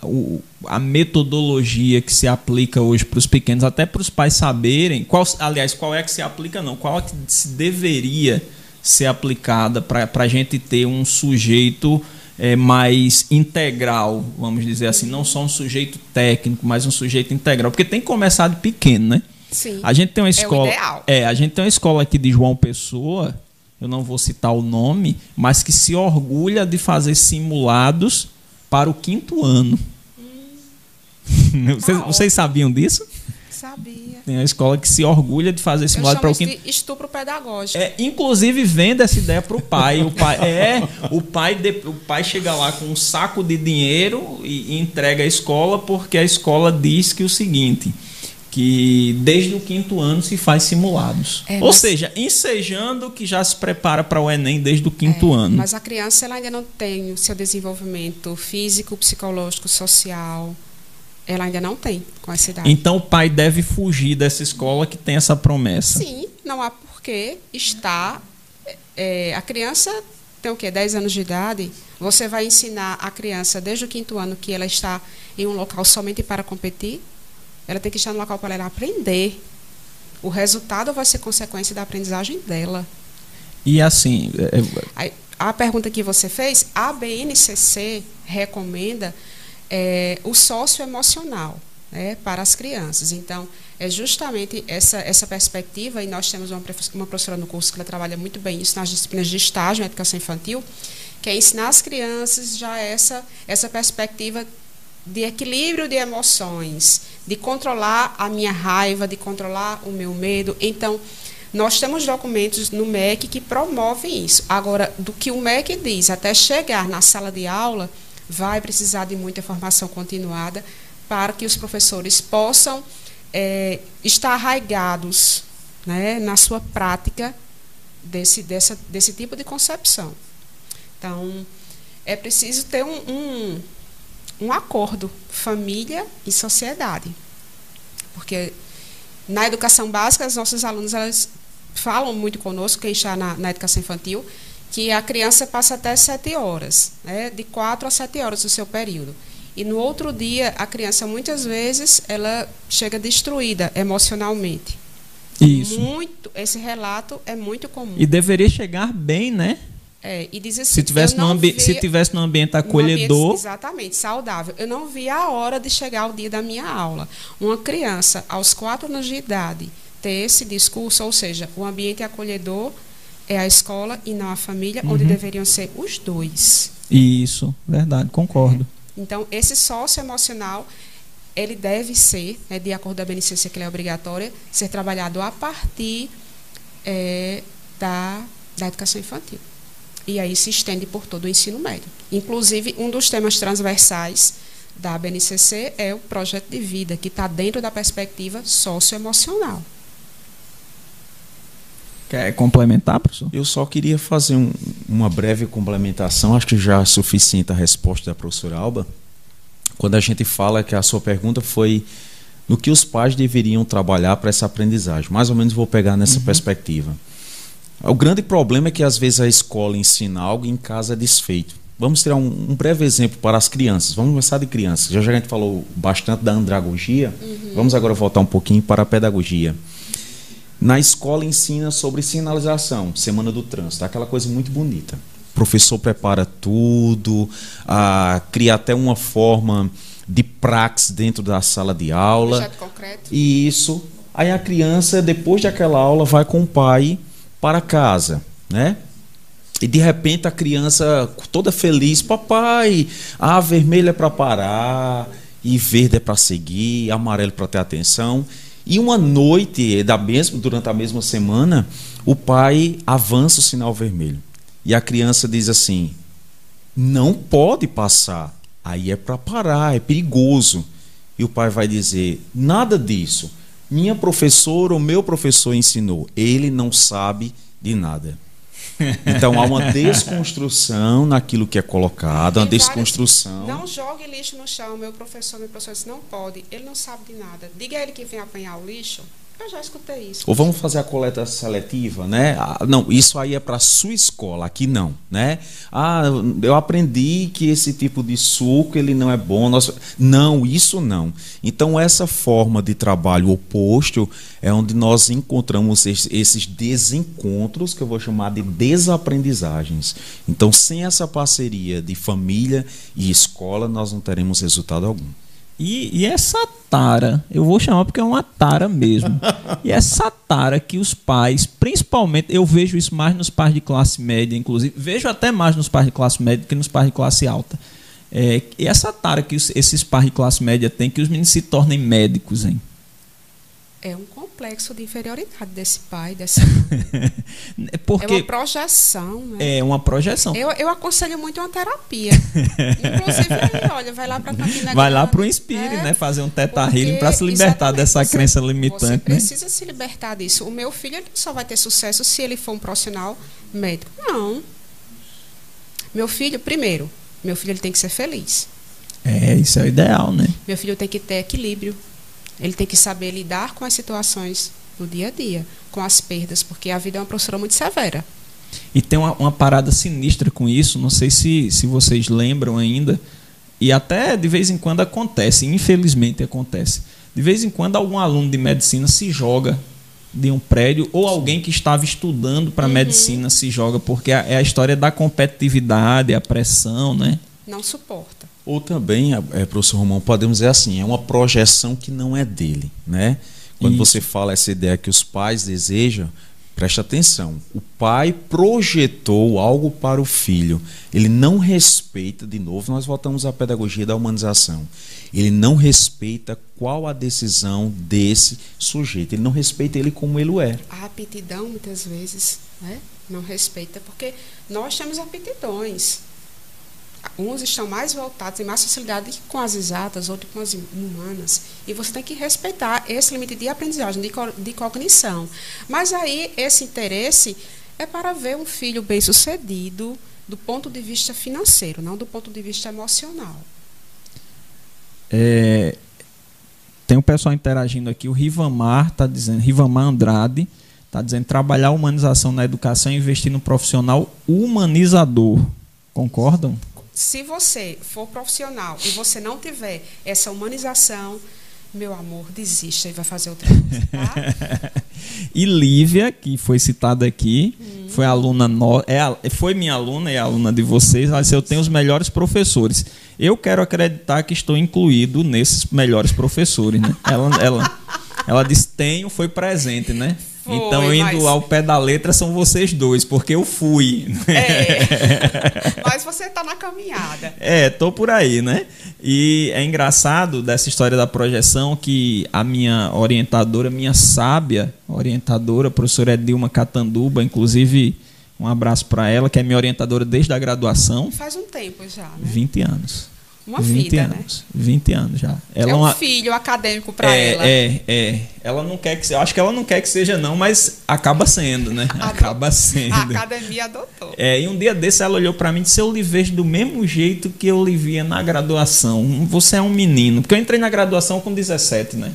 a metodologia que se aplica hoje para os pequenos, até para os pais saberem, qual, aliás, qual é que se aplica não, qual é que se deveria ser aplicada para a gente ter um sujeito é, mais integral, vamos dizer assim, não só um sujeito técnico, mas um sujeito integral, porque tem que começar de pequeno, né? Sim. A gente tem uma escola, é, é a gente tem uma escola aqui de João Pessoa, eu não vou citar o nome, mas que se orgulha de fazer simulados para o quinto ano. Hum. [laughs] vocês, vocês, sabiam disso? Sabia. Tem uma escola que se orgulha de fazer simulado para o quinto. Estupro pedagógico. É, inclusive vende essa ideia para o pai. O pai [laughs] é o pai de, o pai chega lá com um saco de dinheiro e, e entrega à escola porque a escola diz que o seguinte que desde o quinto ano se faz simulados. É, Ou seja, ensejando que já se prepara para o Enem desde o quinto é, ano. Mas a criança ela ainda não tem o seu desenvolvimento físico, psicológico, social. Ela ainda não tem com essa idade. Então o pai deve fugir dessa escola que tem essa promessa. Sim, não há porquê estar. É, a criança tem o quê? 10 anos de idade. Você vai ensinar a criança desde o quinto ano que ela está em um local somente para competir? Ela tem que estar no local para ela aprender. O resultado vai ser consequência da aprendizagem dela. E assim. É... A pergunta que você fez, a BNCC recomenda é, o socioemocional né, para as crianças. Então, é justamente essa, essa perspectiva, e nós temos uma, uma professora no curso que ela trabalha muito bem isso nas disciplinas de estágio em educação infantil, que é ensinar as crianças já essa, essa perspectiva de equilíbrio de emoções, de controlar a minha raiva, de controlar o meu medo. Então, nós temos documentos no MEC que promovem isso. Agora, do que o MEC diz até chegar na sala de aula, vai precisar de muita formação continuada para que os professores possam é, estar arraigados né, na sua prática desse, dessa, desse tipo de concepção. Então, é preciso ter um, um um acordo família e sociedade. Porque na educação básica, os nossos alunos elas falam muito conosco, quem está na, na educação infantil, que a criança passa até sete horas, né, de quatro a sete horas do seu período. E no outro dia, a criança, muitas vezes, ela chega destruída emocionalmente. Isso. Muito, esse relato é muito comum. E deveria chegar bem, né? É, e diz assim, se tivesse no ambi se tivesse num ambiente acolhedor, ambiente, exatamente, saudável. Eu não vi a hora de chegar o dia da minha aula. Uma criança aos quatro anos de idade ter esse discurso, ou seja, o ambiente acolhedor é a escola e não a família, uhum. onde deveriam ser os dois. Isso, verdade, concordo. É. Então, esse sócio emocional ele deve ser, né, de acordo com a BNCC, que é obrigatória, ser trabalhado a partir é, da, da educação infantil e aí se estende por todo o ensino médio. Inclusive, um dos temas transversais da BNCC é o projeto de vida, que está dentro da perspectiva socioemocional. Quer complementar, professor? Eu só queria fazer um, uma breve complementação, acho que já é suficiente a resposta da professora Alba. Quando a gente fala que a sua pergunta foi no que os pais deveriam trabalhar para essa aprendizagem. Mais ou menos vou pegar nessa uhum. perspectiva. O grande problema é que às vezes a escola ensina algo e em casa é desfeito. Vamos tirar um, um breve exemplo para as crianças. Vamos começar de crianças. Já, já a gente falou bastante da andragogia. Uhum. Vamos agora voltar um pouquinho para a pedagogia. Na escola ensina sobre sinalização, semana do trânsito, aquela coisa muito bonita. O professor prepara tudo, a, cria até uma forma de praxe dentro da sala de aula. Projeto concreto. E isso. Aí a criança, depois daquela aula, vai com o pai para casa, né? E de repente a criança toda feliz, papai, a vermelha é para parar, e verde é para seguir, amarelo para ter atenção. E uma noite da mesma, durante a mesma semana, o pai avança o sinal vermelho. E a criança diz assim: "Não pode passar. Aí é para parar, é perigoso". E o pai vai dizer: "Nada disso. Minha professora ou meu professor ensinou. Ele não sabe de nada. Então há uma [laughs] desconstrução naquilo que é colocado, uma desconstrução. Não jogue lixo no chão. Meu professor, meu professor disse, não pode. Ele não sabe de nada. Diga a ele que vem apanhar o lixo. Eu já escutei isso. Ou vamos fazer a coleta seletiva, né? Ah, não, isso aí é para sua escola, aqui não, né? Ah, eu aprendi que esse tipo de suco ele não é bom. Nós... Não, isso não. Então essa forma de trabalho oposto é onde nós encontramos esses desencontros que eu vou chamar de desaprendizagens. Então sem essa parceria de família e escola nós não teremos resultado algum. E, e, essa tara, eu vou chamar porque é uma tara mesmo. [laughs] e essa tara que os pais, principalmente, eu vejo isso mais nos pais de classe média, inclusive, vejo até mais nos pais de classe média do que nos pais de classe alta. É, e essa tara que os, esses pais de classe média têm, que os meninos se tornem médicos, hein? É um complexo de inferioridade desse pai, dessa mãe. É [laughs] porque é uma projeção. Né? É uma projeção. Eu, eu aconselho muito uma terapia. [laughs] Inclusive, aí, olha, vai lá para Campina Vai lá para o Inspire, é, né? Fazer um teta healing para se libertar dessa você, crença limitante. Você né? precisa né? se libertar disso. O meu filho só vai ter sucesso se ele for um profissional médico. Não. Meu filho, primeiro, meu filho ele tem que ser feliz. É, isso é o ideal, né? Meu filho tem que ter equilíbrio. Ele tem que saber lidar com as situações do dia a dia, com as perdas, porque a vida é uma professora muito severa. E tem uma, uma parada sinistra com isso, não sei se, se vocês lembram ainda, e até de vez em quando acontece, infelizmente acontece. De vez em quando algum aluno de medicina se joga de um prédio ou alguém que estava estudando para uhum. medicina se joga porque é a história da competitividade, a pressão, né? Não suporta. Ou também, é, professor Romão, podemos dizer assim, é uma projeção que não é dele, né? Quando Isso. você fala essa ideia que os pais desejam, preste atenção. O pai projetou algo para o filho. Ele não respeita, de novo, nós voltamos à pedagogia da humanização. Ele não respeita qual a decisão desse sujeito. Ele não respeita ele como ele é. A aptidão, muitas vezes, né? não respeita, porque nós temos aptidões uns estão mais voltados, em mais facilidade com as exatas, outros com as humanas. E você tem que respeitar esse limite de aprendizagem, de, co de cognição. Mas aí, esse interesse é para ver um filho bem-sucedido do ponto de vista financeiro, não do ponto de vista emocional. É, tem um pessoal interagindo aqui. O Rivamar está dizendo, Rivamar Andrade está dizendo trabalhar a humanização na educação e investir no profissional humanizador. Concordam? Se você for profissional e você não tiver essa humanização, meu amor, desista e vai fazer outra coisa, tá? [laughs] e Lívia, que foi citada aqui, hum. foi aluna no... é, foi minha aluna e é aluna de vocês, mas eu tenho os melhores professores. Eu quero acreditar que estou incluído nesses melhores professores, né? ela, ela, ela disse tenho, foi presente, né? Foi, então, indo mas... ao pé da letra, são vocês dois, porque eu fui. É. [laughs] mas você está na caminhada. É, tô por aí, né? E é engraçado dessa história da projeção que a minha orientadora, minha sábia orientadora, a professora Edilma Catanduba, inclusive um abraço para ela, que é minha orientadora desde a graduação. Faz um tempo já, né? 20 anos. Uma 20 vida, né? anos. Né? 20 anos já. Ela é um uma... filho acadêmico para é, ela. É, é. Ela não quer que eu acho que ela não quer que seja não, mas acaba sendo, né? Acaba sendo. A academia adotou. É, e um dia desse ela olhou para mim e disse: "Eu lhe vejo do mesmo jeito que eu lhe via na graduação. Você é um menino". Porque eu entrei na graduação com 17, né?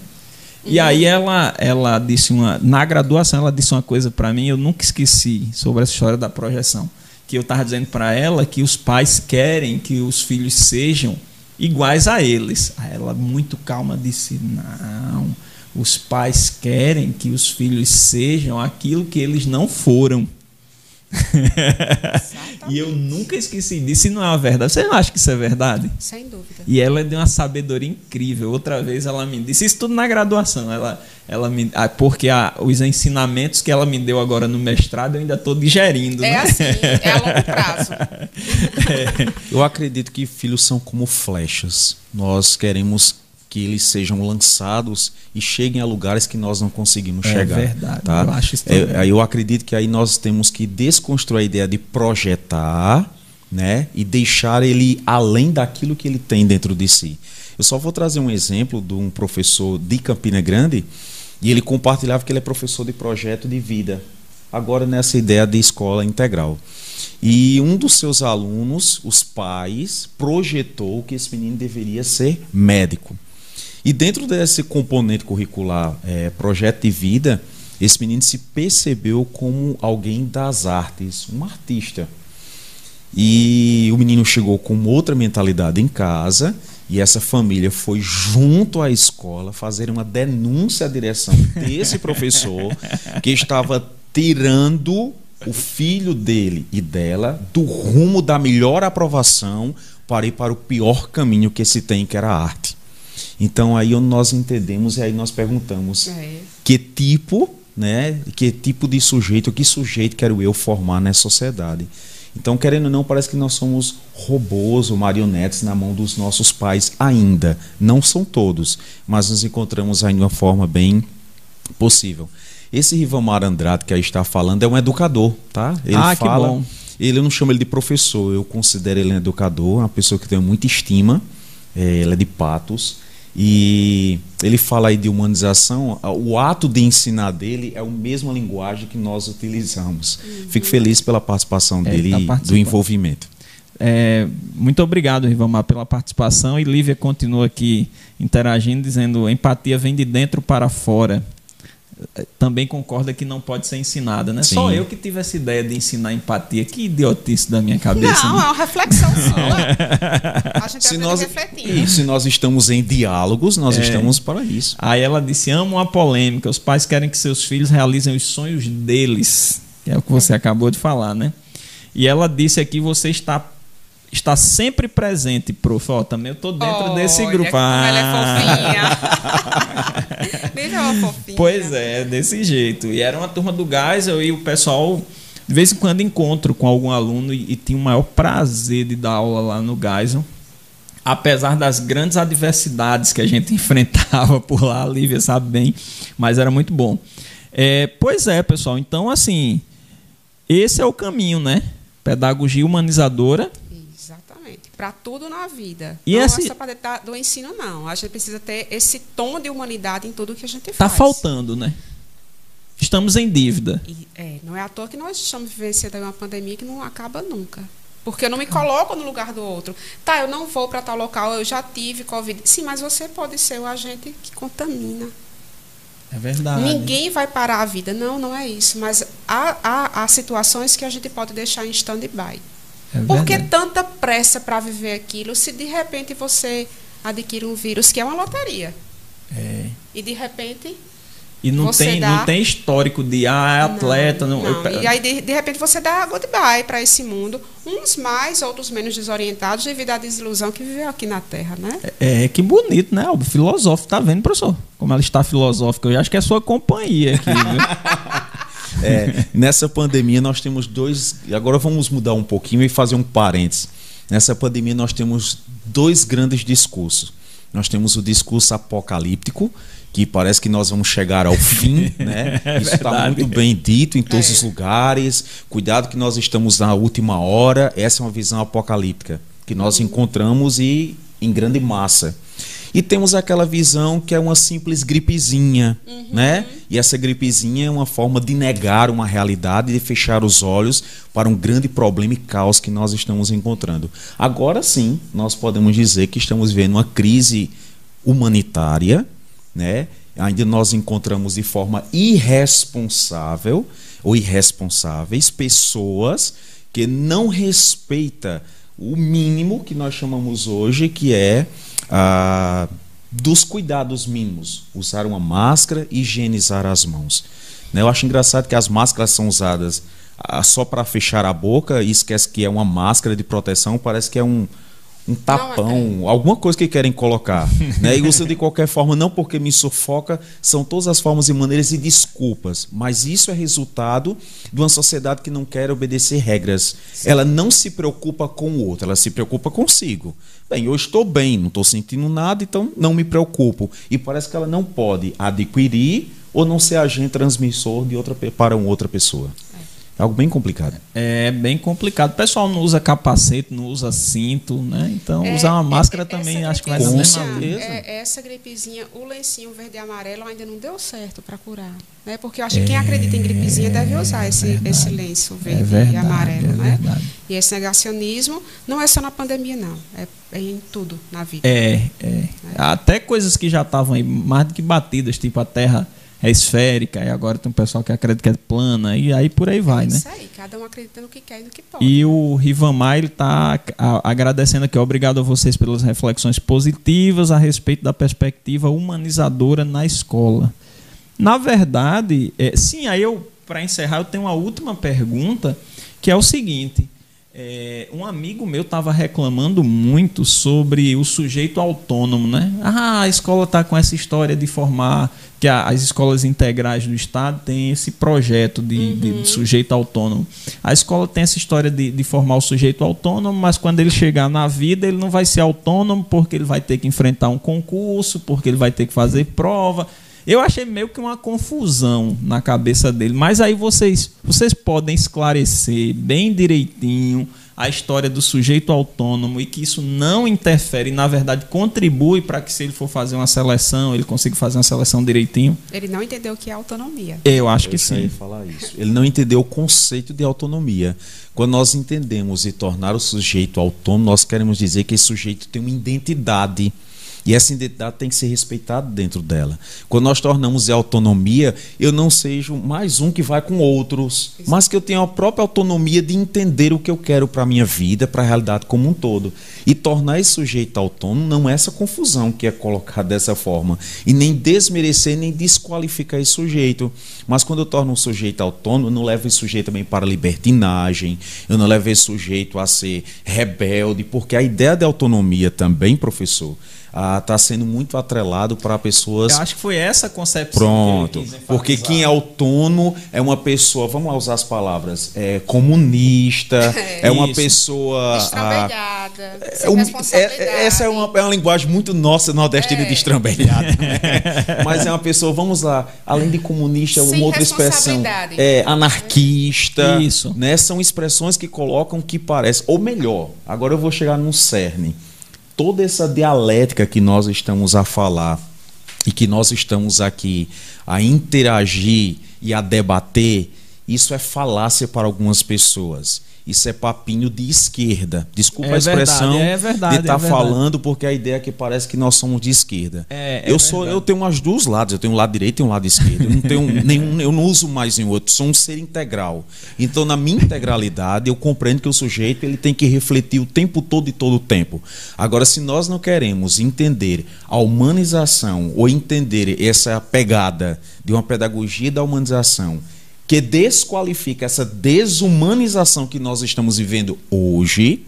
E uhum. aí ela, ela disse uma na graduação ela disse uma coisa para mim, eu nunca esqueci sobre essa história da projeção que eu estava dizendo para ela que os pais querem que os filhos sejam iguais a eles. Aí ela, muito calma, disse: Não, os pais querem que os filhos sejam aquilo que eles não foram. [laughs] e eu nunca esqueci disso e não é uma verdade. Você não acha que isso é verdade? Sem dúvida. E ela é de uma sabedoria incrível. Outra vez ela me disse isso tudo na graduação. Ela, ela me, ah, porque a, os ensinamentos que ela me deu agora no mestrado eu ainda estou digerindo. É né? assim, é a longo prazo. [laughs] é. Eu acredito que filhos são como flechas. Nós queremos que eles sejam lançados e cheguem a lugares que nós não conseguimos é chegar. É verdade. Tá? Eu acho isso é, eu acredito que aí nós temos que desconstruir a ideia de projetar, né, e deixar ele além daquilo que ele tem dentro de si. Eu só vou trazer um exemplo de um professor de Campina Grande E ele compartilhava que ele é professor de projeto de vida, agora nessa ideia de escola integral. E um dos seus alunos, os pais, projetou que esse menino deveria ser médico. E dentro desse componente curricular, é, projeto de vida, esse menino se percebeu como alguém das artes, um artista. E o menino chegou com outra mentalidade em casa e essa família foi junto à escola fazer uma denúncia à direção desse [laughs] professor que estava tirando o filho dele e dela do rumo da melhor aprovação para ir para o pior caminho que se tem, que era a arte. Então aí nós entendemos e aí nós perguntamos é. que tipo, né, que tipo de sujeito, que sujeito quero eu formar nessa sociedade. Então, querendo ou não, parece que nós somos robôs ou marionetes na mão dos nossos pais ainda. Não são todos, mas nos encontramos aí de uma forma bem possível. Esse Rivamar Andrade que aí está falando é um educador, tá? Ele ah, fala, que bom. Ele eu não chamo ele de professor, eu considero ele um educador, uma pessoa que tem muita estima. É, ele é de Patos. E ele fala aí de humanização, o ato de ensinar dele é a mesma linguagem que nós utilizamos. Uhum. Fico feliz pela participação é, dele tá e do envolvimento. É, muito obrigado, Rivamar, pela participação. E Lívia continua aqui interagindo, dizendo: empatia vem de dentro para fora também concorda que não pode ser ensinada, né? Sim. Só eu que tive essa ideia de ensinar empatia. Que idiotice da minha cabeça. Não, né? é uma reflexão [laughs] sua. A gente se nós, refletir. se nós estamos em diálogos, nós é. estamos para isso. Aí ela disse: amo a polêmica. Os pais querem que seus filhos realizem os sonhos deles. Que é o que você é. acabou de falar, né? E ela disse aqui: você está está sempre presente, prof. Ó, também eu tô dentro oh, desse grupo. Ah. Ela é fofinha. [laughs] Veja ela fofinha. Pois é, desse jeito. E era uma turma do Geisel e o pessoal de vez em quando encontro com algum aluno e, e tinha o maior prazer de dar aula lá no Geisel. Apesar das grandes adversidades que a gente [laughs] enfrentava por lá, a Lívia sabe bem, mas era muito bom. É, pois é, pessoal. Então, assim, esse é o caminho, né? Pedagogia humanizadora para tudo na vida. E não esse... é só para do ensino, não. A gente precisa ter esse tom de humanidade em tudo que a gente tá faz. Está faltando, né? Estamos em dívida. E, é, não é à toa que nós estamos vivenciando uma pandemia que não acaba nunca. Porque eu não me coloco no lugar do outro. Tá, eu não vou para tal local, eu já tive Covid. Sim, mas você pode ser o agente que contamina. É verdade. Ninguém vai parar a vida. Não, não é isso. Mas há, há, há situações que a gente pode deixar em stand-by. É Por que tanta pressa para viver aquilo se de repente você adquire um vírus que é uma loteria? É. E de repente. E não, tem, dá... não tem histórico de ah, é atleta. Não, não. Eu... E aí, de, de repente, você dá goodbye para esse mundo. Uns mais, outros menos desorientados, devido à desilusão que viveu aqui na Terra, né? É, é que bonito, né? O filosófico, tá vendo, professor? Como ela está filosófica. Eu acho que é a sua companhia aqui, viu? [laughs] É, nessa pandemia nós temos dois. Agora vamos mudar um pouquinho e fazer um parênteses. Nessa pandemia nós temos dois grandes discursos. Nós temos o discurso apocalíptico, que parece que nós vamos chegar ao fim, [laughs] né? É Isso está muito bem dito em todos é. os lugares. Cuidado que nós estamos na última hora. Essa é uma visão apocalíptica que nós encontramos e em grande massa. E temos aquela visão que é uma simples gripezinha, uhum. né? E essa gripezinha é uma forma de negar uma realidade, de fechar os olhos para um grande problema e caos que nós estamos encontrando. Agora sim, nós podemos dizer que estamos vivendo uma crise humanitária, né? Ainda nós encontramos de forma irresponsável ou irresponsáveis pessoas que não respeita o mínimo que nós chamamos hoje, que é ah, dos cuidados mínimos, usar uma máscara e higienizar as mãos. Né, eu acho engraçado que as máscaras são usadas ah, só para fechar a boca e esquece que é uma máscara de proteção, parece que é um, um tapão, não, é. alguma coisa que querem colocar. [laughs] né? E usa de qualquer forma, não porque me sufoca, são todas as formas e maneiras e desculpas. Mas isso é resultado de uma sociedade que não quer obedecer regras. Sim. Ela não se preocupa com o outro, ela se preocupa consigo. Bem, eu estou bem, não estou sentindo nada, então não me preocupo. E parece que ela não pode adquirir ou não ser agente transmissor de outra, para uma outra pessoa. É algo bem complicado. É bem complicado. O pessoal não usa capacete, não usa cinto, né? Então, É, usar uma máscara é, também acho que vai na mesma certeza. linha. é, essa gripezinha, o lencinho verde e amarelo ainda não deu certo para curar. Né? Porque eu acho que quem acredita em gripezinha deve usar esse, esse lenço verde É verdade, e amarelo. é né? verdade. E esse negacionismo não é só na pandemia, não. É, é em tudo na vida. É, é. Até coisas que já estavam aí mais do que batidas, tipo a Terra é esférica, e agora tem um pessoal que acredita que é plana, e aí por aí vai, né? Isso aí, cada um acredita no que quer e no que pode. E o Rivamar ele está agradecendo aqui, obrigado a vocês pelas reflexões positivas a respeito da perspectiva humanizadora na escola. Na verdade, é, sim, aí eu, para encerrar, eu tenho uma última pergunta, que é o seguinte. É, um amigo meu estava reclamando muito sobre o sujeito autônomo, né? Ah, a escola está com essa história de formar que a- as escolas integrais do estado têm esse projeto de, de Uhum. sujeito autônomo. A escola tem essa história de, de formar o sujeito autônomo, mas quando ele chegar na vida, ele não vai ser autônomo porque ele vai ter que enfrentar um concurso, porque ele vai ter que fazer prova. Eu achei meio que uma confusão na cabeça dele. Mas aí vocês, vocês podem esclarecer bem direitinho a história do sujeito autônomo e que isso não interfere, na verdade contribui para que se ele for fazer uma seleção, ele consiga fazer uma seleção direitinho. Ele não entendeu o que é autonomia. Eu acho que Eu ia sim. falar isso. Ele não entendeu o conceito de autonomia. Quando nós entendemos e tornar o sujeito autônomo, nós queremos dizer que esse sujeito tem uma identidade. E essa identidade tem que ser respeitada dentro dela. Quando nós tornamos a autonomia, eu não seja mais um que vai com outros, mas que eu tenha a própria autonomia de entender o que eu quero para a minha vida, para a realidade como um todo. E tornar esse sujeito autônomo não é essa confusão que é colocada dessa forma. E nem desmerecer, nem desqualificar esse sujeito. Mas quando eu torno um sujeito autônomo, eu não levo esse sujeito também para libertinagem, eu não levo esse sujeito a ser rebelde, porque a ideia de autonomia também, professor, está sendo muito atrelado para pessoas Eu acho que foi essa a concepção. Pronto. que Porque quem é autônomo é uma pessoa, vamos lá usar as palavras, é comunista, [laughs] é, uma Isso. pessoa. ah, Estrambelhada, é um- é- essa é uma, é uma linguagem muito nossa, nordestina É. de estrambelhada. [laughs] né? Mas é uma pessoa, vamos lá, além de comunista, Sem uma outra expressão. responsabilidade. É anarquista. Isso. Né? São expressões que colocam que parece. Ou melhor, agora eu vou chegar num cerne. Toda essa dialética que nós estamos a falar e que nós estamos aqui a interagir e a debater, isso é falácia para algumas pessoas. Isso é papinho de esquerda. Desculpa É a expressão verdade, é verdade, de estar é verdade. falando, porque a ideia é que parece que nós somos de esquerda. É, é eu sou, verdade. eu tenho umas duas lados, eu tenho um lado direito e um lado esquerdo. Eu não tenho [laughs] nenhum, eu não uso mais em outro, sou um ser integral. Então, na minha integralidade, eu compreendo que o sujeito ele tem que refletir o tempo todo e todo o tempo. Agora, se nós não queremos entender a humanização ou entender essa pegada de uma pedagogia da humanização que desqualifica essa desumanização que nós estamos vivendo hoje,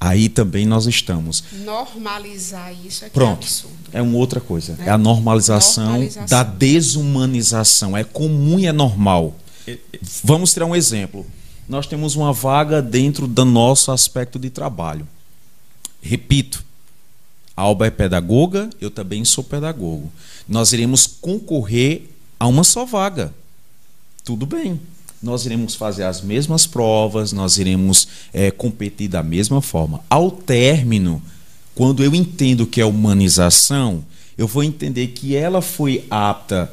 aí também nós estamos. Normalizar isso é que é Pronto. absurdo. É uma outra coisa. É. É a normalização, Normalização. da desumanização. É comum e é normal. Vamos tirar um exemplo. Nós temos uma vaga dentro do nosso aspecto de trabalho. Repito, a Alba é pedagoga, eu também sou pedagogo. Nós iremos concorrer a uma só vaga. Tudo bem. Nós iremos fazer as mesmas provas, nós iremos eh, competir da mesma forma. Ao término, quando eu entendo que é humanização, eu vou entender que ela foi apta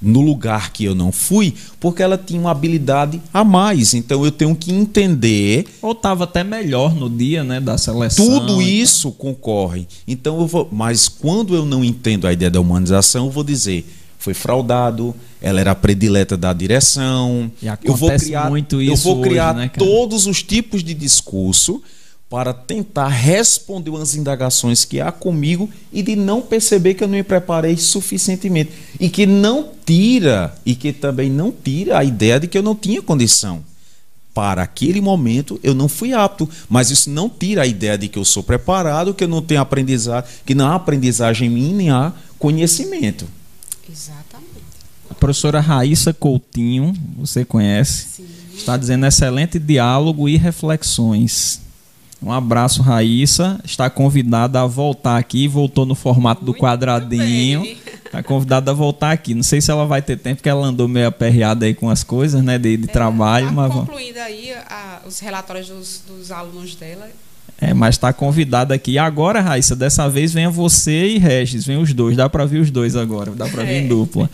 no lugar que eu não fui, porque ela tinha uma habilidade a mais. Então eu tenho que entender Ou estava até melhor no dia né, da seleção. tudo isso concorre. Então eu vou, mas quando eu não entendo a ideia da humanização, eu vou dizer foi fraudado, ela era predileta da direção. E eu vou criar, muito eu isso vou criar hoje, né, todos os tipos de discurso para tentar responder umas indagações que há comigo e de não perceber que eu não me preparei suficientemente e que não tira e que também não tira a ideia de que eu não tinha condição para aquele momento eu não fui apto, mas isso não tira a ideia de que eu sou preparado, que eu não tenho aprendizagem, que não há aprendizagem em mim, nem há conhecimento. Exatamente. A professora Raíssa Coutinho, você conhece, Sim. está dizendo excelente diálogo e reflexões. Um abraço, Raíssa. Está convidada a voltar aqui. Voltou no formato do Muito quadradinho. bem. Tá convidada a voltar aqui. Não sei se ela vai ter tempo, porque ela andou meio aperreada aí com as coisas, né? De, de é, trabalho. Tá mas concluindo aí a, os relatórios dos, dos alunos dela. É, mas está convidada aqui. E agora, Raíssa, dessa vez venha você e Regis, vem os dois. Dá para ver os dois agora, dá para ver é. em dupla.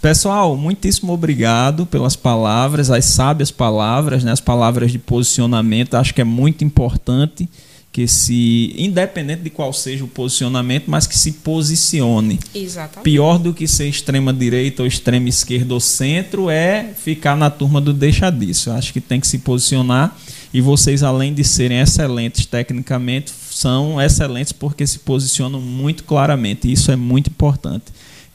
Pessoal, muitíssimo obrigado pelas palavras, as sábias palavras, né, as palavras de posicionamento. Acho que é muito importante que se, independente de qual seja o posicionamento, mas que se posicione. Exatamente. Pior do que ser extrema direita ou extrema esquerda ou centro é ficar na turma do deixa disso. Acho que tem que se posicionar e vocês, além de serem excelentes tecnicamente, são excelentes porque se posicionam muito claramente. E isso é muito importante.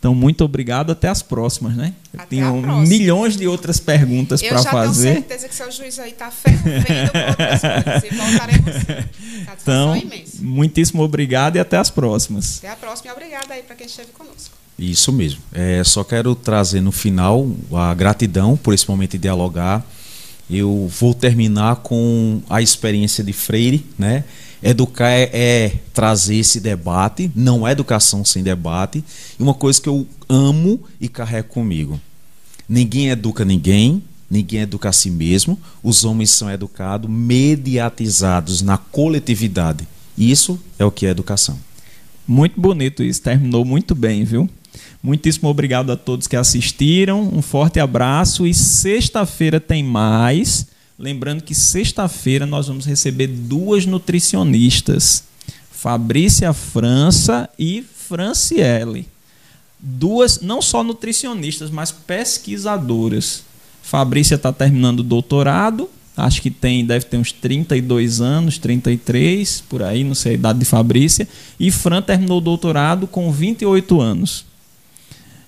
Então, muito obrigado. Até as próximas, né? Eu tenho milhões de outras perguntas para fazer. Eu já tenho certeza que seu juiz aí está fervendo por outras coisas. E voltaremos [laughs] Então, muitíssimo obrigado e até as próximas. Até a próxima e obrigada aí para quem esteve conosco. Isso mesmo. É, só quero trazer no final a gratidão por esse momento de dialogar. Eu vou terminar com a experiência de Freire, né? Educar é, é, trazer esse debate, não é educação sem debate. E uma coisa que eu amo e carrego comigo: ninguém educa ninguém, ninguém educa a si mesmo. Os homens são educados, mediatizados na coletividade. Isso é o que é educação. Muito bonito isso, terminou muito bem, viu? Muitíssimo obrigado a todos que assistiram. Um forte abraço e sexta-feira tem mais. Lembrando que sexta-feira nós vamos receber duas nutricionistas, Fabrícia França e Franciele. Duas, não só nutricionistas, mas pesquisadoras. Fabrícia está terminando o doutorado, acho que tem, deve ter uns 32 anos, 33, por aí, não sei a idade de Fabrícia. E Fran terminou o doutorado com 28 anos.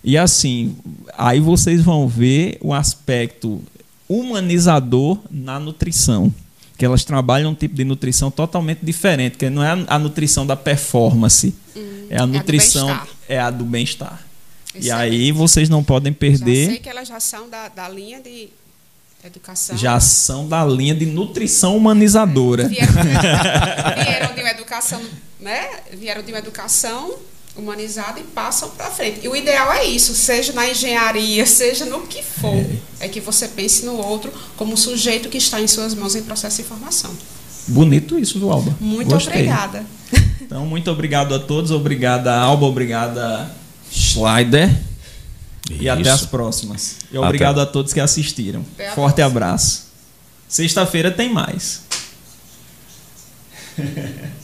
E assim, aí vocês vão ver o aspecto humanizador na nutrição. Que elas trabalham um tipo de nutrição totalmente diferente, que não é a nutrição da performance, hum, é a nutrição, é a do bem-estar. E aí vocês não podem perder. Já sei que elas já são da, da linha de educação. Já são da linha de nutrição humanizadora. Vieram, [laughs] vieram de uma educação, né? Vieram de uma educação humanizada e passam para frente. E o ideal é isso, seja na engenharia, [laughs] seja no que for, é. é que você pense no outro como um sujeito que está em suas mãos em processo de formação. Bonito isso, do Alba. Muito Gostei. obrigada. [laughs] Então, muito obrigado a todos. Obrigada, Alba. Obrigada, Schleider. Isso. E até as próximas. E obrigado até. a todos que assistiram. Forte próxima. abraço. Sexta-feira tem mais. [laughs]